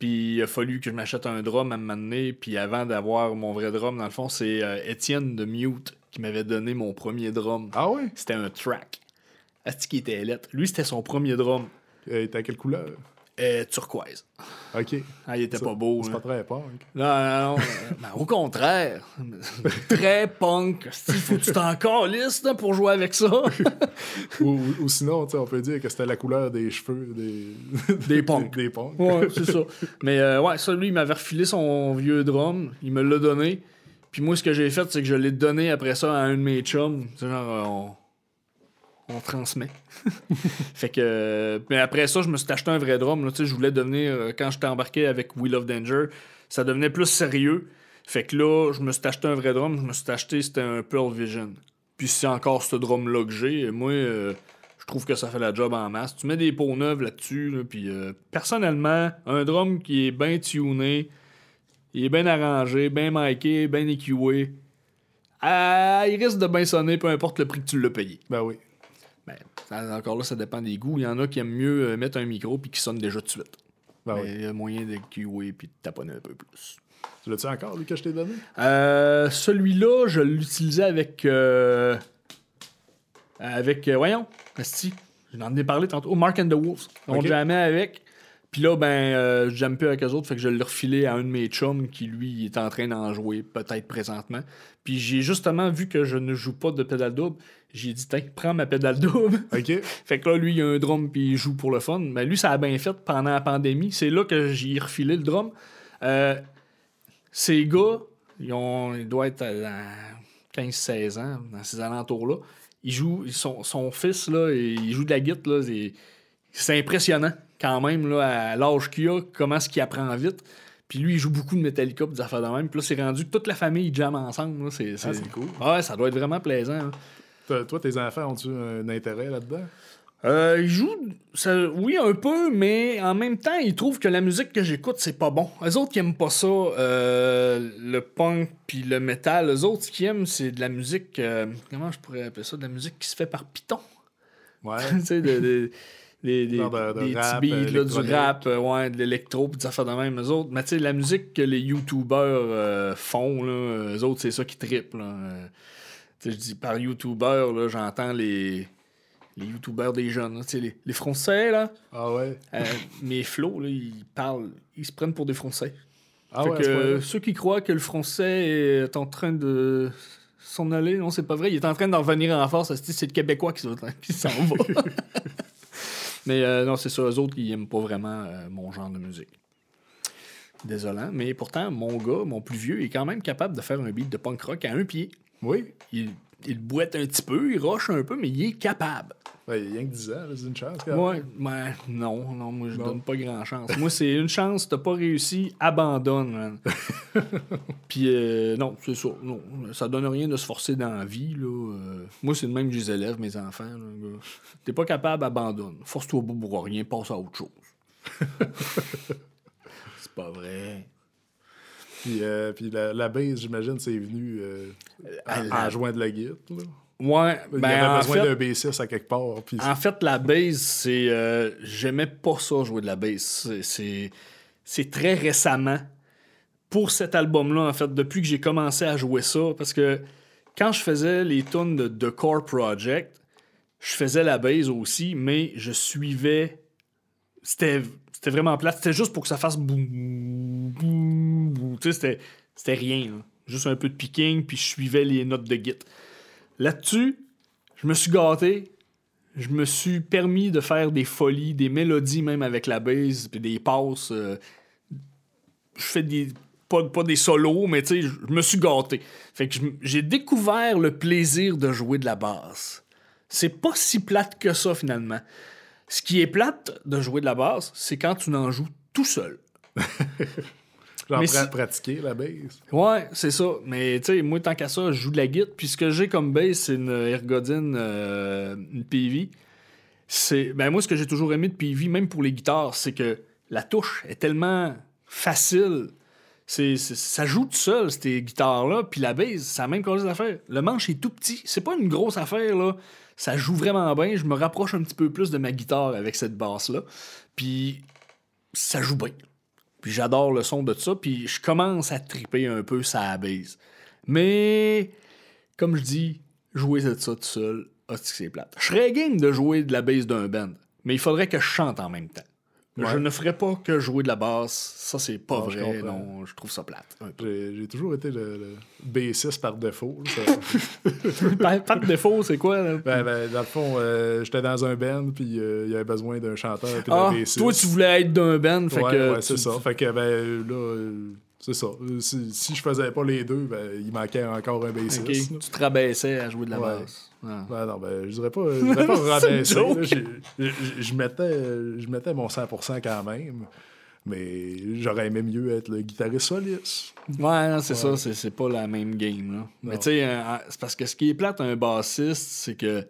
Puis il a fallu que je m'achète un drum à un moment donné. Puis avant d'avoir mon vrai drum, dans le fond, c'est euh, Étienne de Mute qui m'avait donné mon premier drum. Ah ouais? C'était un track. Asti qui était lettre. Lui, c'était son premier drum. Euh, T'as quelle couleur? Euh, turquoise. Ok. Ah, il était Ça, pas beau. C'est pas très punk. Non, non, non. ben, au contraire. Très punk. Asti, Faut que tu t'en calisses, là, pour jouer avec ça. ou, sinon, on peut dire que c'était la couleur des cheveux des, Des punks. des punks. Ouais, c'est ça. Mais euh, ouais, ça, lui, il m'avait refilé son vieux drum. Il me l'a donné. Puis moi, ce que j'ai fait, c'est que je l'ai donné après ça à un de mes chums. C'est genre, euh, on, on transmet. fait que. euh, mais après ça, je me suis acheté un vrai drum. Là, je voulais devenir. euh, quand j'étais embarqué avec Wheel of Danger, ça devenait plus sérieux. Fait que là, je me suis acheté un vrai drum. Je me suis acheté, c'était un Pearl Vision. Puis c'est encore ce drum-là. Moi, euh, je trouve que ça fait la job en masse. Tu mets des peaux neuves là-dessus, là, puis euh, personnellement, un drum qui est bien tuné, il est bien arrangé, bien miké, bien EQé, ah, il risque de bien sonner peu importe le prix que tu l'as payé. Ben oui. Ben, ça- encore là, ça dépend des goûts. Il y en a qui aiment mieux euh, mettre un micro puis qui sonne déjà tout de suite. Ben oui. il y a moyen d'EQer puis de taponner un peu plus. Tu l'as-tu encore, lui, que je t'ai donné? Euh, Celui-là, je l'utilisais avec. euh, avec. euh, voyons, Asti. J'en ai parlé tantôt. Oh, Mark and the Wolves. On Ok. jamais avec. Puis là, ben, euh, j'aime plus avec eux autres. Fait que je l'ai refilé à un de mes chums qui, lui, est en train d'en jouer, peut-être présentement. Puis j'ai justement vu que je ne joue pas de pédale double. J'ai dit, tiens, prends ma pédale double. OK. Fait que là, lui, il a un drum puis il joue pour le fun. Mais lui, ça a bien fait pendant la pandémie. C'est là que j'ai refilé le drum. Euh, ces gars, ils, ont, ils doivent être à 15-16 ans, dans ces alentours-là. Ils jouent, son fils, là, il joue de la guitare. Là, c'est impressionnant quand même, là, à l'âge qu'il a, comment est-ce qu'il apprend vite. Puis lui, il joue beaucoup de Metallica, pis des affaires de même. Puis là, c'est rendu que toute la famille jamme ensemble. C'est, Ah, c'est cool. Ouais, ça doit être vraiment plaisant. hein. Toi, tes enfants ont-tu un intérêt là-dedans? Euh, ils jouent, ça- oui, un peu, mais en même temps, ils trouvent que la musique que j'écoute, c'est pas bon. Les autres qui aiment pas ça, euh, le punk puis le metal, les autres qu'ils aiment, c'est de la musique, euh, comment je pourrais appeler ça, de la musique qui se fait par Python. Ouais. tu sais, de, de- des, des, Genre de- de des rap, petits beats, là, du rap, euh, ouais, de l'électro, puis des affaires de même, eux autres. Mais tu sais, la musique que les YouTubers euh, font, là, eux autres, c'est ça qui trippe. là. Euh, tu sais, je dis par YouTuber, là, j'entends les, les YouTubers des jeunes, là, tu sais, les, les Français, là. Ah ouais. Euh, mes flots, là, ils parlent, ils se prennent pour des Français. Ah Fait ouais, que, euh, ceux qui croient que le français est en train de s'en aller, non, c'est pas vrai. Il est en train d'en revenir en force. C'est le Québécois qui s'en va. mais euh, non, c'est ça. Eux autres, ils aiment pas vraiment euh, mon genre de musique. Désolant. Mais pourtant, mon gars, mon plus vieux, est quand même capable de faire un beat de punk rock à un pied. Oui. Il, il boite un petit peu, il roche un peu, mais il est capable. Ouais, il y a rien que 10 ans, c'est une chance. quand même. Ouais, mais non, non, moi je Non. donne pas grand chance. moi, c'est une chance, t'as pas réussi, abandonne, man. Puis euh, non, c'est ça. Non, ça donne rien de se forcer dans la vie, là. Euh, moi, c'est de même que les élève, mes enfants. T'es pas capable, abandonne. Force-toi pas pour rien, passe à autre chose. c'est pas vrai. Puis, euh, puis la, la base, j'imagine, c'est venu euh, à en- la- en joint de la guitare. là. Ouais, il y ben avait en besoin fait, d'un B6 à quelque part. Puis En fait, la base, c'est. euh, J'aimais pas ça, jouer de la base. C'est- très récemment. Pour cet album-là, en fait, depuis que j'ai commencé à jouer ça, parce que quand je faisais les tunes de The Core Project, je faisais la base aussi, mais je suivais. C'était vraiment plate. C'était juste pour que ça fasse boum, boum, Tu sais, c'était- rien. Juste un peu de picking, puis je suivais les notes de git. Là-dessus, je me suis gâté. Je me suis permis de faire des folies, des mélodies même avec la base, puis des passes. euh, je fais des. Pas, pas des solos, mais tu sais, je me suis gâté. Fait que j'ai découvert le plaisir de jouer de la basse. C'est pas si plate que ça finalement. Ce qui est plate de jouer de la basse, c'est quand tu n'en joues tout seul. genre mais pra- si- pratiquer la base. Ouais, c'est ça. Mais tu sais, moi, tant qu'à ça, je joue de la guitare. Puis ce que j'ai comme base, c'est une Ergodine, euh, une PV. C'est, ben moi, ce que j'ai toujours aimé de PV, même pour les guitares, c'est que la touche est tellement facile. C'est, c'est- ça joue tout seul, ces guitares-là. Puis la base, c'est la même cause d'affaires. Le manche est tout petit. C'est pas une grosse affaire, là. Ça joue vraiment bien. Je me rapproche un petit peu plus de ma guitare avec cette basse-là. Puis ça joue bien. Puis j'adore le son de ça. Puis je commence à triper un peu sa base. Mais, comme je dis, jouer de ça tout seul, c'est plate. Je serais game de jouer de la base d'un band. Mais il faudrait que je chante en même temps. Je ne ferais pas que jouer de la basse. Ça, c'est pas Non, je vrai. comprends. Non, je trouve ça plate. J'ai toujours été le, le B6 par défaut. pas de défaut, c'est quoi? là? ben, ben, dans le fond, euh, j'étais dans un band, puis euh, il y avait besoin d'un chanteur puis ah, d'un B6. toi, tu voulais être d'un band. Fait ouais, que ouais, c'est ça. Fait que, ben, là, euh, c'est ça. Si, si je faisais pas les deux, ben, il manquait encore un B6. Ok, là. Tu te rabaissais à jouer de la Ouais. basse. Ben non, ben, je dirais pas, je dirais pas rabaisser. Je, je mettais, je mettais mon 100% quand même, mais j'aurais aimé mieux être le guitariste soliste. Ouais, non, c'est Ouais. ça, c'est, pas la même game. Là. Mais tu sais, euh, c'est parce que ce qui est plate à un bassiste, c'est que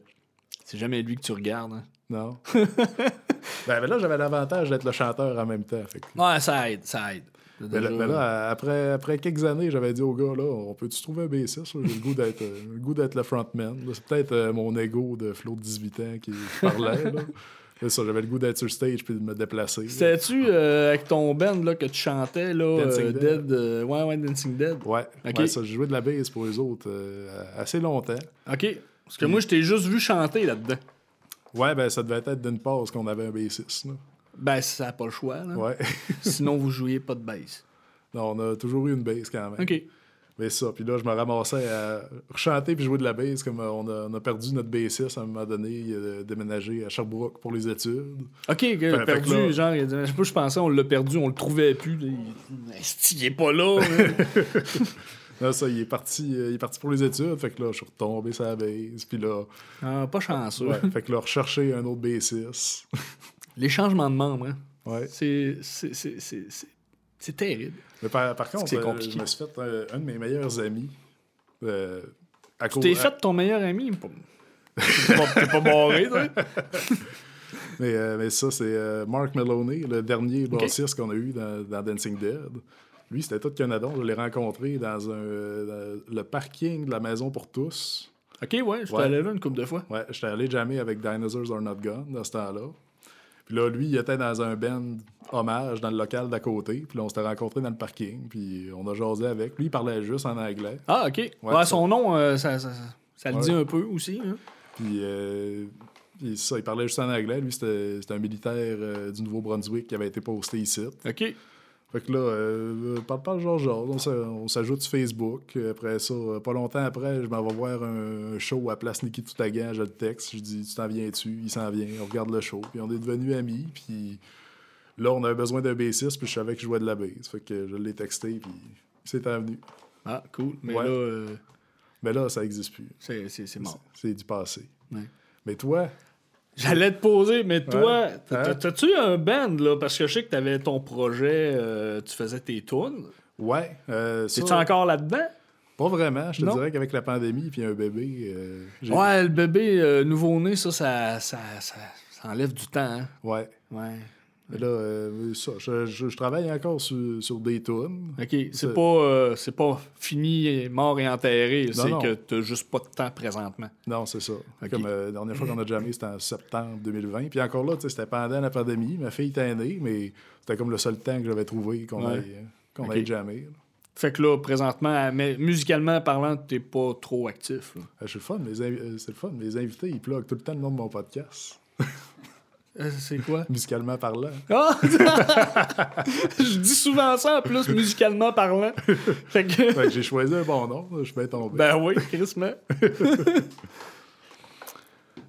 c'est jamais lui que tu regardes. hein. Non. ben, ben là, j'avais l'avantage d'être le chanteur en même temps. fait que- Ouais, ça aide, ça aide. Ben là, après, après quelques années, j'avais dit au gars, là, on peut-tu trouver un B6? là? J'ai le goût d'être euh, le goût d'être le frontman. C'est peut-être euh, mon ego de Flo de 18 ans qui parlait. là. C'est ça, j'avais le goût d'être sur stage puis de me déplacer. C'était-tu euh, avec ton band là, que tu chantais, là, Dancing euh, Dead. Euh, ouais, ouais, Dancing Dead? Ouais, Ok. ouais, ça, j'ai joué de la bass pour les autres assez longtemps. OK. Parce que moi, je t'ai juste vu chanter là-dedans. Ouais, ben ça devait être d'une pause qu'on avait un B6. Ben, ça n'a pas le choix. Là. Ouais. Sinon, vous jouiez pas de bass. non, on a toujours eu une bass quand même. OK. Mais ça, puis là, je me ramassais à chanter puis jouer de la bass comme euh, on a, on a perdu notre B6 à un moment donné, il a déménagé à Sherbrooke pour les études. OK, fait que perdu, là- genre, il a je sais pas, je pensais on l'a perdu, on le trouvait plus. Il il est pas là. là. Là, ça, il est parti, euh, il est parti pour les études, fait que là, je suis retombé sur la bass, puis là, ah, pas chanceux. ouais, fait que là, rechercher un autre B6. Les changements de membres, hein, Ouais. c'est, c'est, c'est, terrible. Mais par, par contre, c'est euh, compliqué. je me suis fait euh, un de mes meilleurs amis. euh, à Tu t'es fait ton meilleur ami. T'es pas, t'es pas barré, toi? Mais, euh, mais ça, c'est Mark Maloney, le dernier bassiste qu'on a eu dans, dans Dancing Dead. Lui, c'était tout Canada. Je l'ai rencontré dans, un, dans le parking de la Maison pour tous. Ok, ouais, je suis Ouais. allé là une couple de fois. Ouais, j'étais allé jammer avec Dinosaurs Are Not Gone dans ce temps-là. Puis là, lui, il était dans un band hommage dans le local d'à côté. Puis là, on s'était rencontrés dans le parking. Puis on a jasé avec. Lui, il parlait juste en anglais. Ah, ok. Ouais, son nom, euh, ça, ça, ça le Ouais. dit un peu aussi. hein. Puis, euh, puis ça, il parlait juste en anglais. Lui, c'était c'était un militaire euh, du Nouveau-Brunswick qui avait été posté ici. Ok. Fait que là, euh, parle pas Georges Georges, on s'a- on s'ajoute sur Facebook. Après ça, euh, pas longtemps après, je m'en vais voir un, show à Place Niki Toutagan, je le texte, je dis Tu t'en viens-tu? Il s'en vient, on regarde le show, puis on est devenus amis, puis là, on avait besoin d'un bassiste, puis je savais que je jouais de la bass. Fait que je l'ai texté, puis il s'est venu. Ah, cool. Mais Ouais. là, euh, Mais là, ça existe plus. c'est- c'est c'est mort. C'est du passé. Ouais. Mais toi, J'allais te poser, mais toi, Ouais. t'as- t'as-tu un band, là? Parce que je sais que t'avais ton projet, euh, tu faisais tes tunes. ouais, euh, ça, Es-tu encore là-dedans? pas vraiment. Je te Non? dirais qu'avec la pandémie, puis un bébé, euh, Ouais, le bébé euh, nouveau-né, ça ça, ça, ça, ça enlève du temps, hein? ouais. Ouais. Là, euh, ça, je, je- je travaille encore sur, sur des tunes. OK, c'est pas, euh, c'est pas fini, mort et enterré. C'est que t'as juste pas de temps présentement. Non, c'est ça. Comme euh, la dernière fois qu'on a jamais, c'était en septembre 2020. Puis encore là, c'était pendant la pandémie. Ma fille était née, mais c'était comme le seul temps que j'avais trouvé qu'on Ouais. aille, aille jamais. Fait que là, présentement, mais musicalement parlant, t'es pas trop actif. C'est le fun, mes c'est le fun. Mes invités, ils pluguent tout le temps le nom de mon podcast, c'est quoi? musicalement parlant. Ah! je dis souvent ça en plus, musicalement parlant. Fait que. Fait que j'ai choisi un bon nom, je suis bien tombé. Ben oui, Christmas.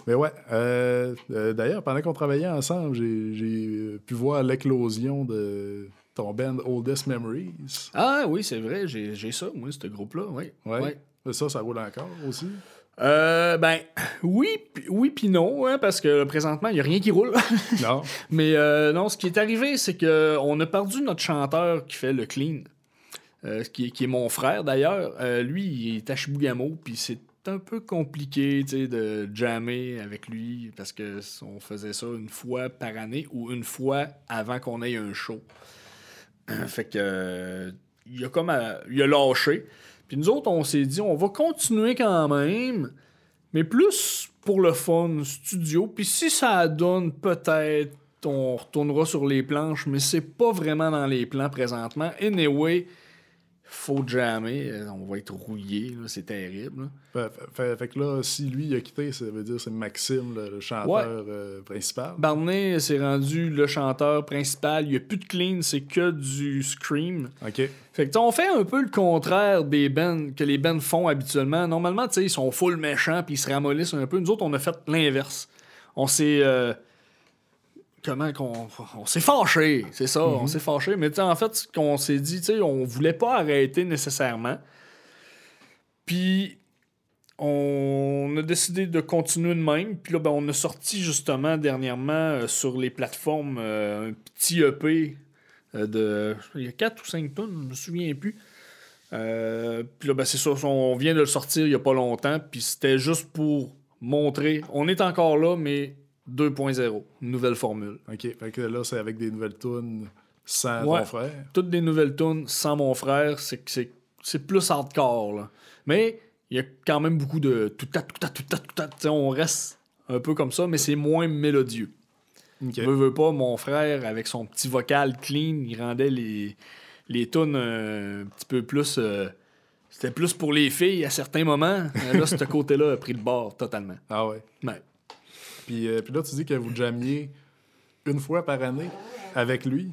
Mais ouais, euh, euh, d'ailleurs, pendant qu'on travaillait ensemble, j'ai euh, pu voir l'éclosion de ton band Oldest Memories. Ah oui, c'est vrai, j'ai j'ai ça, moi, ce groupe-là, oui. Ouais. Ouais. Ça, ça roule encore aussi? Euh, ben, oui, oui puis non, hein, parce que présentement, il n'y a rien qui roule. Non. Mais euh, non, ce qui est arrivé, c'est que on a perdu notre chanteur qui fait le clean, euh, qui, est- qui est mon frère d'ailleurs. Euh, lui, il est à Chibougamau, puis c'est un peu compliqué de jammer avec lui parce que on faisait ça une fois par année ou une fois avant qu'on ait un show. fait que il a comme à- il a lâché. Puis nous autres, on s'est dit, on va continuer quand même, mais plus pour le fun, studio. Puis si ça donne, peut-être, on retournera sur les planches, mais c'est pas vraiment dans les plans présentement. Anyway, faut jammer. euh, On va être rouillé, c'est terrible. Fait, fait- fait que là, si lui il a quitté, ça veut dire que c'est Maxime, le, le chanteur euh, principal. Barney s'est rendu le chanteur principal. Il n'y a plus de clean, c'est que du scream. OK. Fait que on fait un peu le contraire des bands que les bands font habituellement. Normalement, tu sais, ils sont full méchants puis ils se ramollissent un peu. Nous autres, on a fait l'inverse. On s'est euh, comment qu'on on s'est fâché, c'est ça, on s'est fâché, mais en fait ce qu'on s'est dit, tu sais, on voulait pas arrêter nécessairement. Puis on a décidé de continuer de même. Puis là, ben, on a sorti justement dernièrement euh, sur les plateformes euh, un petit EP euh, de. Il y a 4 ou 5 tonnes, je me souviens plus. Puis là, ben, c'est ça, on vient de le sortir il y a pas longtemps. Puis c'était juste pour montrer. On est encore là, mais 2.0, une nouvelle formule. OK. Fait que là, c'est avec des nouvelles tunes sans Ouais. ton frère. Toutes des nouvelles tunes sans mon frère, c'est c'est, plus hardcore. Là. Mais il y a quand même beaucoup de tout ta tout ta tout ta tout ta. Tu sais, On reste un peu comme ça, mais c'est moins mélodieux. OK. Veux, veux pas, mon frère, avec son petit vocal clean, il rendait les, les tunes euh, un petit peu plus. euh, c'était plus pour les filles à certains moments. Euh, Là, ce côté-là a pris le bord totalement. Ah ouais. Ouais. Puis, euh, puis là, tu dis que vous jammiez une fois par année avec lui?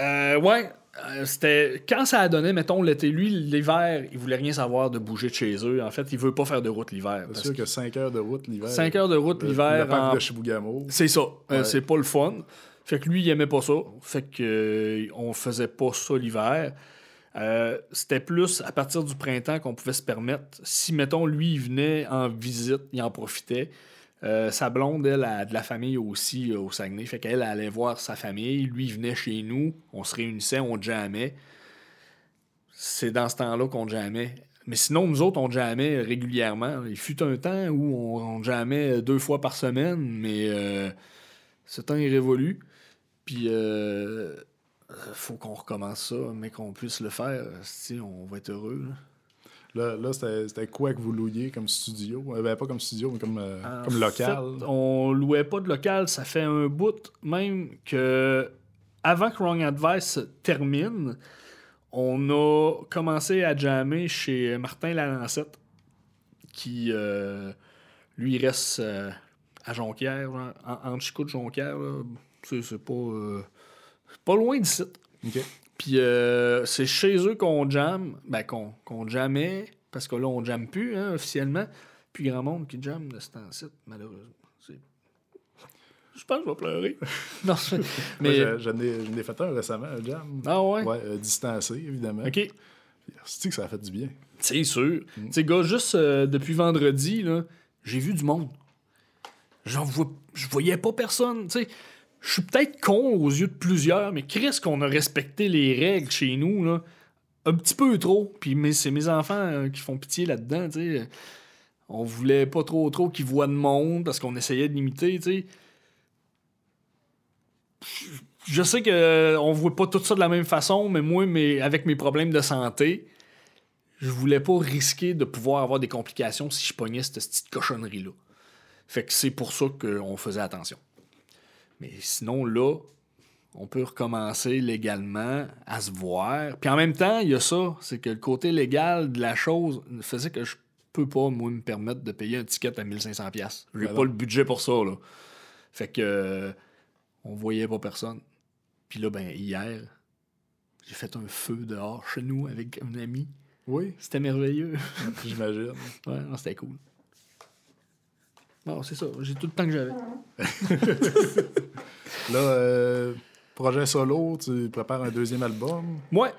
Euh, ouais, euh, c'était. Quand ça a donné, mettons, l'été, lui, l'hiver, il voulait rien savoir de bouger de chez eux. En fait, il veut pas faire de route l'hiver. C'est sûr que que 5 heures de route l'hiver. 5 heures de route Le- l'hiver. Le en- de. C'est ça. Euh, Ouais. c'est pas le fun. Fait que lui, il aimait pas ça. Fait que euh, on faisait pas ça l'hiver. Euh, c'était plus à partir du printemps qu'on pouvait se permettre. Si, mettons, lui, il venait en visite, il en profitait. Euh, sa blonde, elle, a de la famille aussi euh, au Saguenay. Fait qu'elle allait voir sa famille. Lui, venait chez nous. On se réunissait, on jammait. C'est dans ce temps-là qu'on jammait. Mais sinon, nous autres, on jammait régulièrement. Il fut un temps où on, on jammait deux fois par semaine, mais euh, ce temps est révolu. Puis, faut qu'on recommence ça, mais qu'on puisse le faire. Si on va être heureux. Là, là c'était quoi que vous louiez comme studio? Euh, Ben, pas comme studio, mais comme, euh, En comme local. fait, on louait pas de local. Ça fait un bout même que avant que Wrong Advice termine, on a commencé à jammer chez Martin Lalancette, qui euh, lui reste euh, à Jonquière, en, entre Chico de Jonquière. C'est pas, pas loin d'ici. OK. Puis euh, c'est chez eux qu'on jamme, ben qu'on qu'on jammait, parce que là, on jamme plus, hein, officiellement. Puis grand monde qui jamme de ce temps-ci, malheureusement. Je pense que je vais pleurer. non, je- mais... j'en- j'en ai, ai fait un récemment, un jam. ah ouais? Ouais, euh, distancé, évidemment. OK. C'est que ça a fait du bien? C'est sûr. Tu sais, gars, juste euh, depuis vendredi, j'ai vu du monde. J'en vois, je voyais pas personne. Tu sais, je suis peut-être con aux yeux de plusieurs, mais Chris, qu'on a respecté les règles chez nous, un petit peu trop. Puis c'est mes enfants euh, qui font pitié là-dedans, tu sais. On voulait pas trop trop qu'ils voient de monde parce qu'on essayait de limiter. Je sais que euh, voit pas tout ça de la même façon, mais moi, avec mes problèmes de santé, je voulais pas risquer de pouvoir avoir des complications si je pognais cette petite cochonnerie-là. Fait que c'est pour ça qu'on faisait attention. Mais sinon, là, on peut recommencer légalement à se voir. Puis en même temps, il y a ça, c'est que le côté légal de la chose faisait que je peux pas, moi, me permettre de payer un ticket à 1500$. pièces J'ai Ben pas le budget pour ça, là. Fait que euh, on voyait pas personne. Puis là, ben, hier, j'ai fait un feu dehors chez nous avec un ami. Oui, C'était merveilleux. j'imagine. Ouais, c'était cool. Bon, c'est ça. J'ai tout le temps que j'avais. Là, euh, projet solo, tu prépares un deuxième album. Ouais.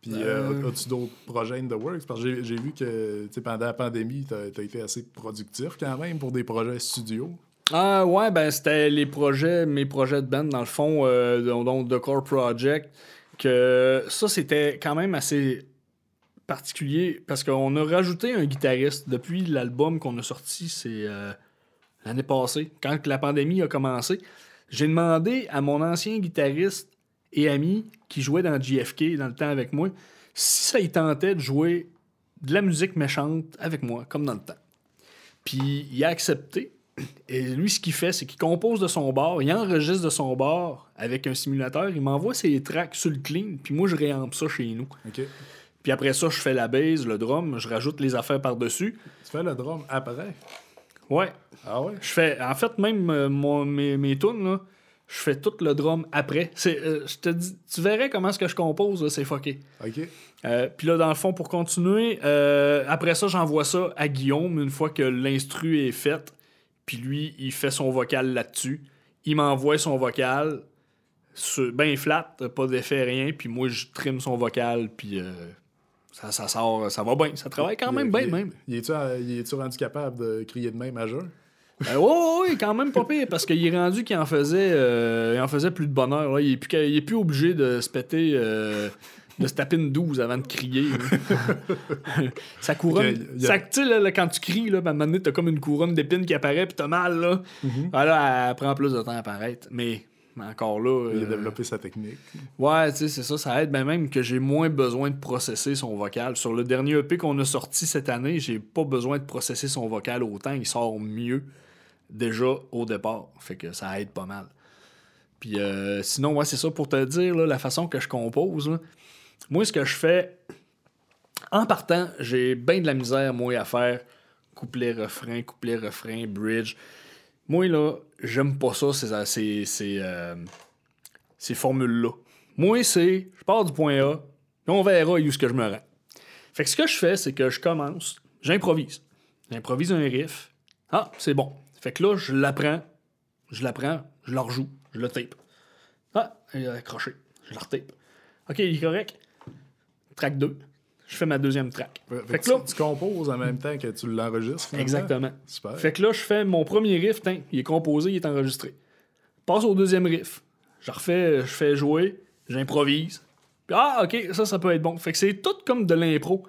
Puis euh, Euh. as-tu d'autres projets in the works? Parce que j'ai- vu que pendant la pandémie, tu as, été assez productif quand même pour des projets studio. Ah, ouais, ben, c'était les projets, mes projets de band, dans le fond, euh, donc, donc The Core Project. Que ça, c'était quand même assez particulier parce qu'on a rajouté un guitariste depuis l'album qu'on a sorti, c'est euh, l'année passée, quand la pandémie a commencé. J'ai demandé à mon ancien guitariste et ami qui jouait dans JFK dans le temps avec moi si ça y tentait de jouer de la musique méchante avec moi, comme dans le temps. Puis il a accepté. Et lui, ce qu'il fait, c'est qu'il compose de son bord, il enregistre de son bord avec un simulateur, il m'envoie ses tracks sur le clean, puis moi, je réampe ça chez nous. Puis après ça, je fais la base, le drum, je rajoute les affaires par-dessus. Tu fais le drum après? Ouais. Ah ouais? Je fais, en fait, même euh, mon- mes, mes tunes, là, je fais tout le drum après. C'est, euh, je te dis, tu verrais comment ce que je compose, là, c'est fucké. OK. Euh, Puis là, dans le fond, pour continuer, après ça, j'envoie ça à Guillaume une fois que l'instru est fait. Puis lui, il fait son vocal là-dessus. Il m'envoie son vocal, bien flat, pas d'effet, rien. Puis moi, je trim son vocal, puis euh, ça, ça sort, ça va bien. Ça travaille quand même bien, Il- même. Il est-tu est-tu rendu capable de crier de même à jeun? Euh, ouais, ouais, ouais, quand même pas pire, parce qu'il est rendu qu'il en faisait euh, il en faisait plus de bonheur. Là. Il, est plus, il est plus obligé de se péter, euh, de se taper une 12 avant de crier. Sa couronne. Ok, il y a- ça- là, là, quand tu cries, là, ben, à un moment donné, t'as comme une couronne d'épines qui apparaît, puis t'as mal. Là. Là, elle prend plus de temps à apparaître. Mais mais encore là. Il a euh, développé sa technique. Ouais, tu sais, c'est ça, ça aide. Ben même que j'ai moins besoin de processer son vocal. Sur le dernier EP qu'on a sorti cette année, j'ai pas besoin de processer son vocal autant. Il sort mieux déjà au départ. Fait que ça aide pas mal. Puis euh, sinon, ouais, c'est ça pour te dire, là, la façon que je compose. là. Moi, ce que je fais, en partant, j'ai bien de la misère, moi, à faire couplet, refrain, couplet, refrain, bridge. Moi, là, j'aime pas ça, ces, ces, euh, ces formules-là. Moi, c'est, je pars du point A, puis on verra où est-ce que je me rends. Fait que ce que je fais, c'est que je commence, j'improvise. J'improvise un riff. Ah, c'est bon. Fait que là, je l'apprends, je l'apprends, je le rejoue, je le tape. Ah, il a accroché, je le retape. OK, il est correct. Track 2. Je fais ma deuxième track. Fait, Fait que que là, tu, tu composes en même temps que tu l'enregistres. exactement. Super. Fait que là, je fais mon premier riff, il est composé, il est enregistré. Passe au deuxième riff. Je refais, je fais jouer, j'improvise. Puis, ah, ok, ça, ça peut être bon. Fait que c'est tout comme de l'impro.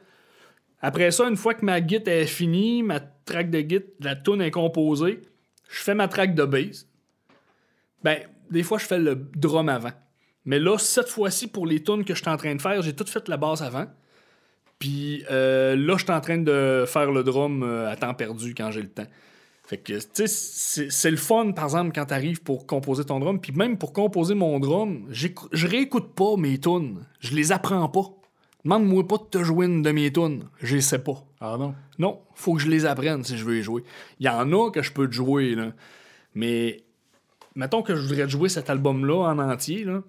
Après ça, une fois que ma git est finie, ma track de git, la tune est composée, je fais ma track de bass. Ben, des fois, je fais le drum avant. Mais là, cette fois-ci, pour les tunes que je suis en train de faire, j'ai tout fait la basse avant. Puis euh, là, je suis en train de faire le drum euh, à temps perdu quand j'ai le temps. Fait que, tu sais, c'est le fun, par exemple, quand t'arrives pour composer ton drum. Puis même pour composer mon drum, je réécoute pas mes tunes. Je les apprends pas. Demande-moi pas de te jouer une de mes tunes. Je les sais pas. Ah non? Non, faut que je les apprenne si je veux les jouer. Il y en a que je peux te jouer, là. Mais mettons que je voudrais te jouer cet album-là en entier, là.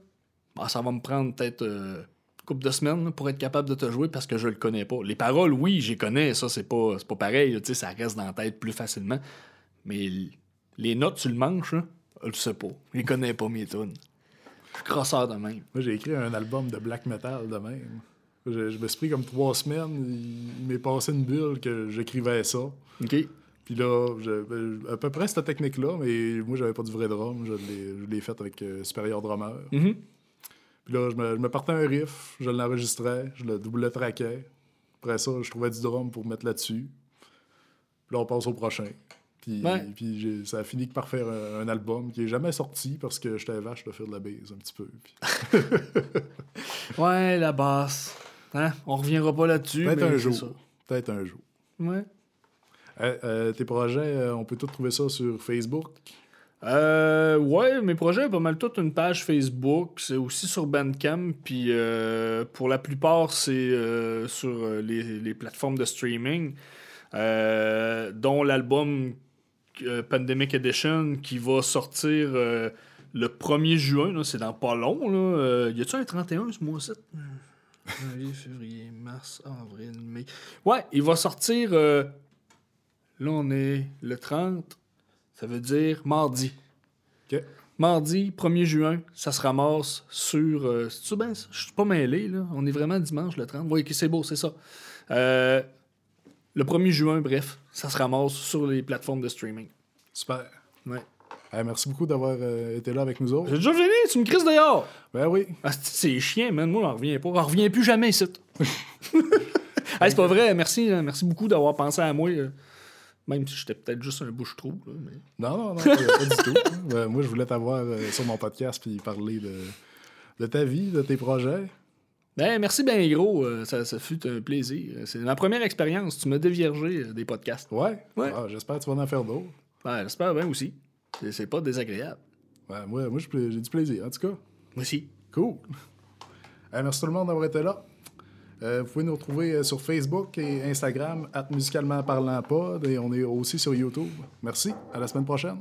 bah, ça va me prendre peut-être euh, couple de semaines pour être capable de te jouer parce que je le connais pas. Les paroles, oui, j'y connais, ça, c'est pas, c'est pas pareil, là, tu ça reste dans la tête plus facilement. Mais les notes sur le manche, là, je le sais pas. Je connais pas, mes tunes. Je suis crosseur de même. Moi, j'ai écrit un album de black metal de même. Je, je me suis pris comme trois semaines. Il, m'est passé une bulle que j'écrivais ça. OK? Puis là, je- ben, à peu près cette technique-là, mais moi, j'avais pas du vrai drum. Je l'ai, fait avec euh, Superior Drummer. Mhm. Puis là, je me, je me partais un riff, je l'enregistrais, je le double traquais. Après ça, je trouvais du drum pour mettre là-dessus. Puis là, on passe au prochain. Puis, Ouais. puis j'ai- ça a fini par faire un, un album qui est jamais sorti parce que j'étais vache de faire de la base un petit peu. Puis- Ouais, la basse. Hein? On reviendra pas là-dessus. Peut-être un jour. Peut-être un jour. Ouais. Euh, euh, tes projets, euh, on peut tout trouver ça sur Facebook? Euh, ouais, mes projets, pas mal toute une page Facebook. C'est aussi sur Bandcamp. Puis euh, pour la plupart, c'est euh, sur euh, les, les plateformes de streaming, dont l'album Pandemic Edition qui va sortir le 1er juin. C'est dans pas long. Là. Y a-tu un 31 ce mois-ci? Janvier, février, mars, avril, mai. Ouais, il va sortir. là, on est le 30. Ça veut dire mardi. OK. Mardi, 1er juin, ça se ramasse sur. Euh, C'est-tu bien ça? Je suis pas mêlé, là. On est vraiment dimanche le 30. Oui, ok, c'est beau, c'est ça. Euh, le 1er juin, bref, ça se ramasse sur les plateformes de streaming. Super. Ouais. Eh, merci beaucoup d'avoir euh, été là avec nous autres. J'ai déjà fini, tu me crises dehors! Ben oui. Ah, c'est- c'est chiant, man. Moi, j'en reviens pas. J'en reviens plus jamais ici. Hey, c'est pas vrai. Merci, hein. merci beaucoup d'avoir pensé à moi. euh, Même si j'étais peut-être juste un bouche-trou. là, mais... Non, non, non, pas, pas du tout. Ben, moi, je voulais t'avoir euh, sur mon podcast puis parler de, de ta vie, de tes projets. Ben, merci bien gros. euh, ça, ça fut un plaisir. C'est ma première expérience. Tu m'as déviergé euh, des podcasts. Ouais. Ouais. Ah, J'espère que tu vas en faire d'autres. Ben, j'espère bien aussi. C'est- pas désagréable. Moi, moi j'ai du plaisir, en tout cas. Moi aussi. Cool. Merci tout le monde d'avoir été là. Euh, vous pouvez nous retrouver euh, sur Facebook et Instagram, at musicalement parlant pod, et on est aussi sur YouTube. Merci. À la semaine prochaine.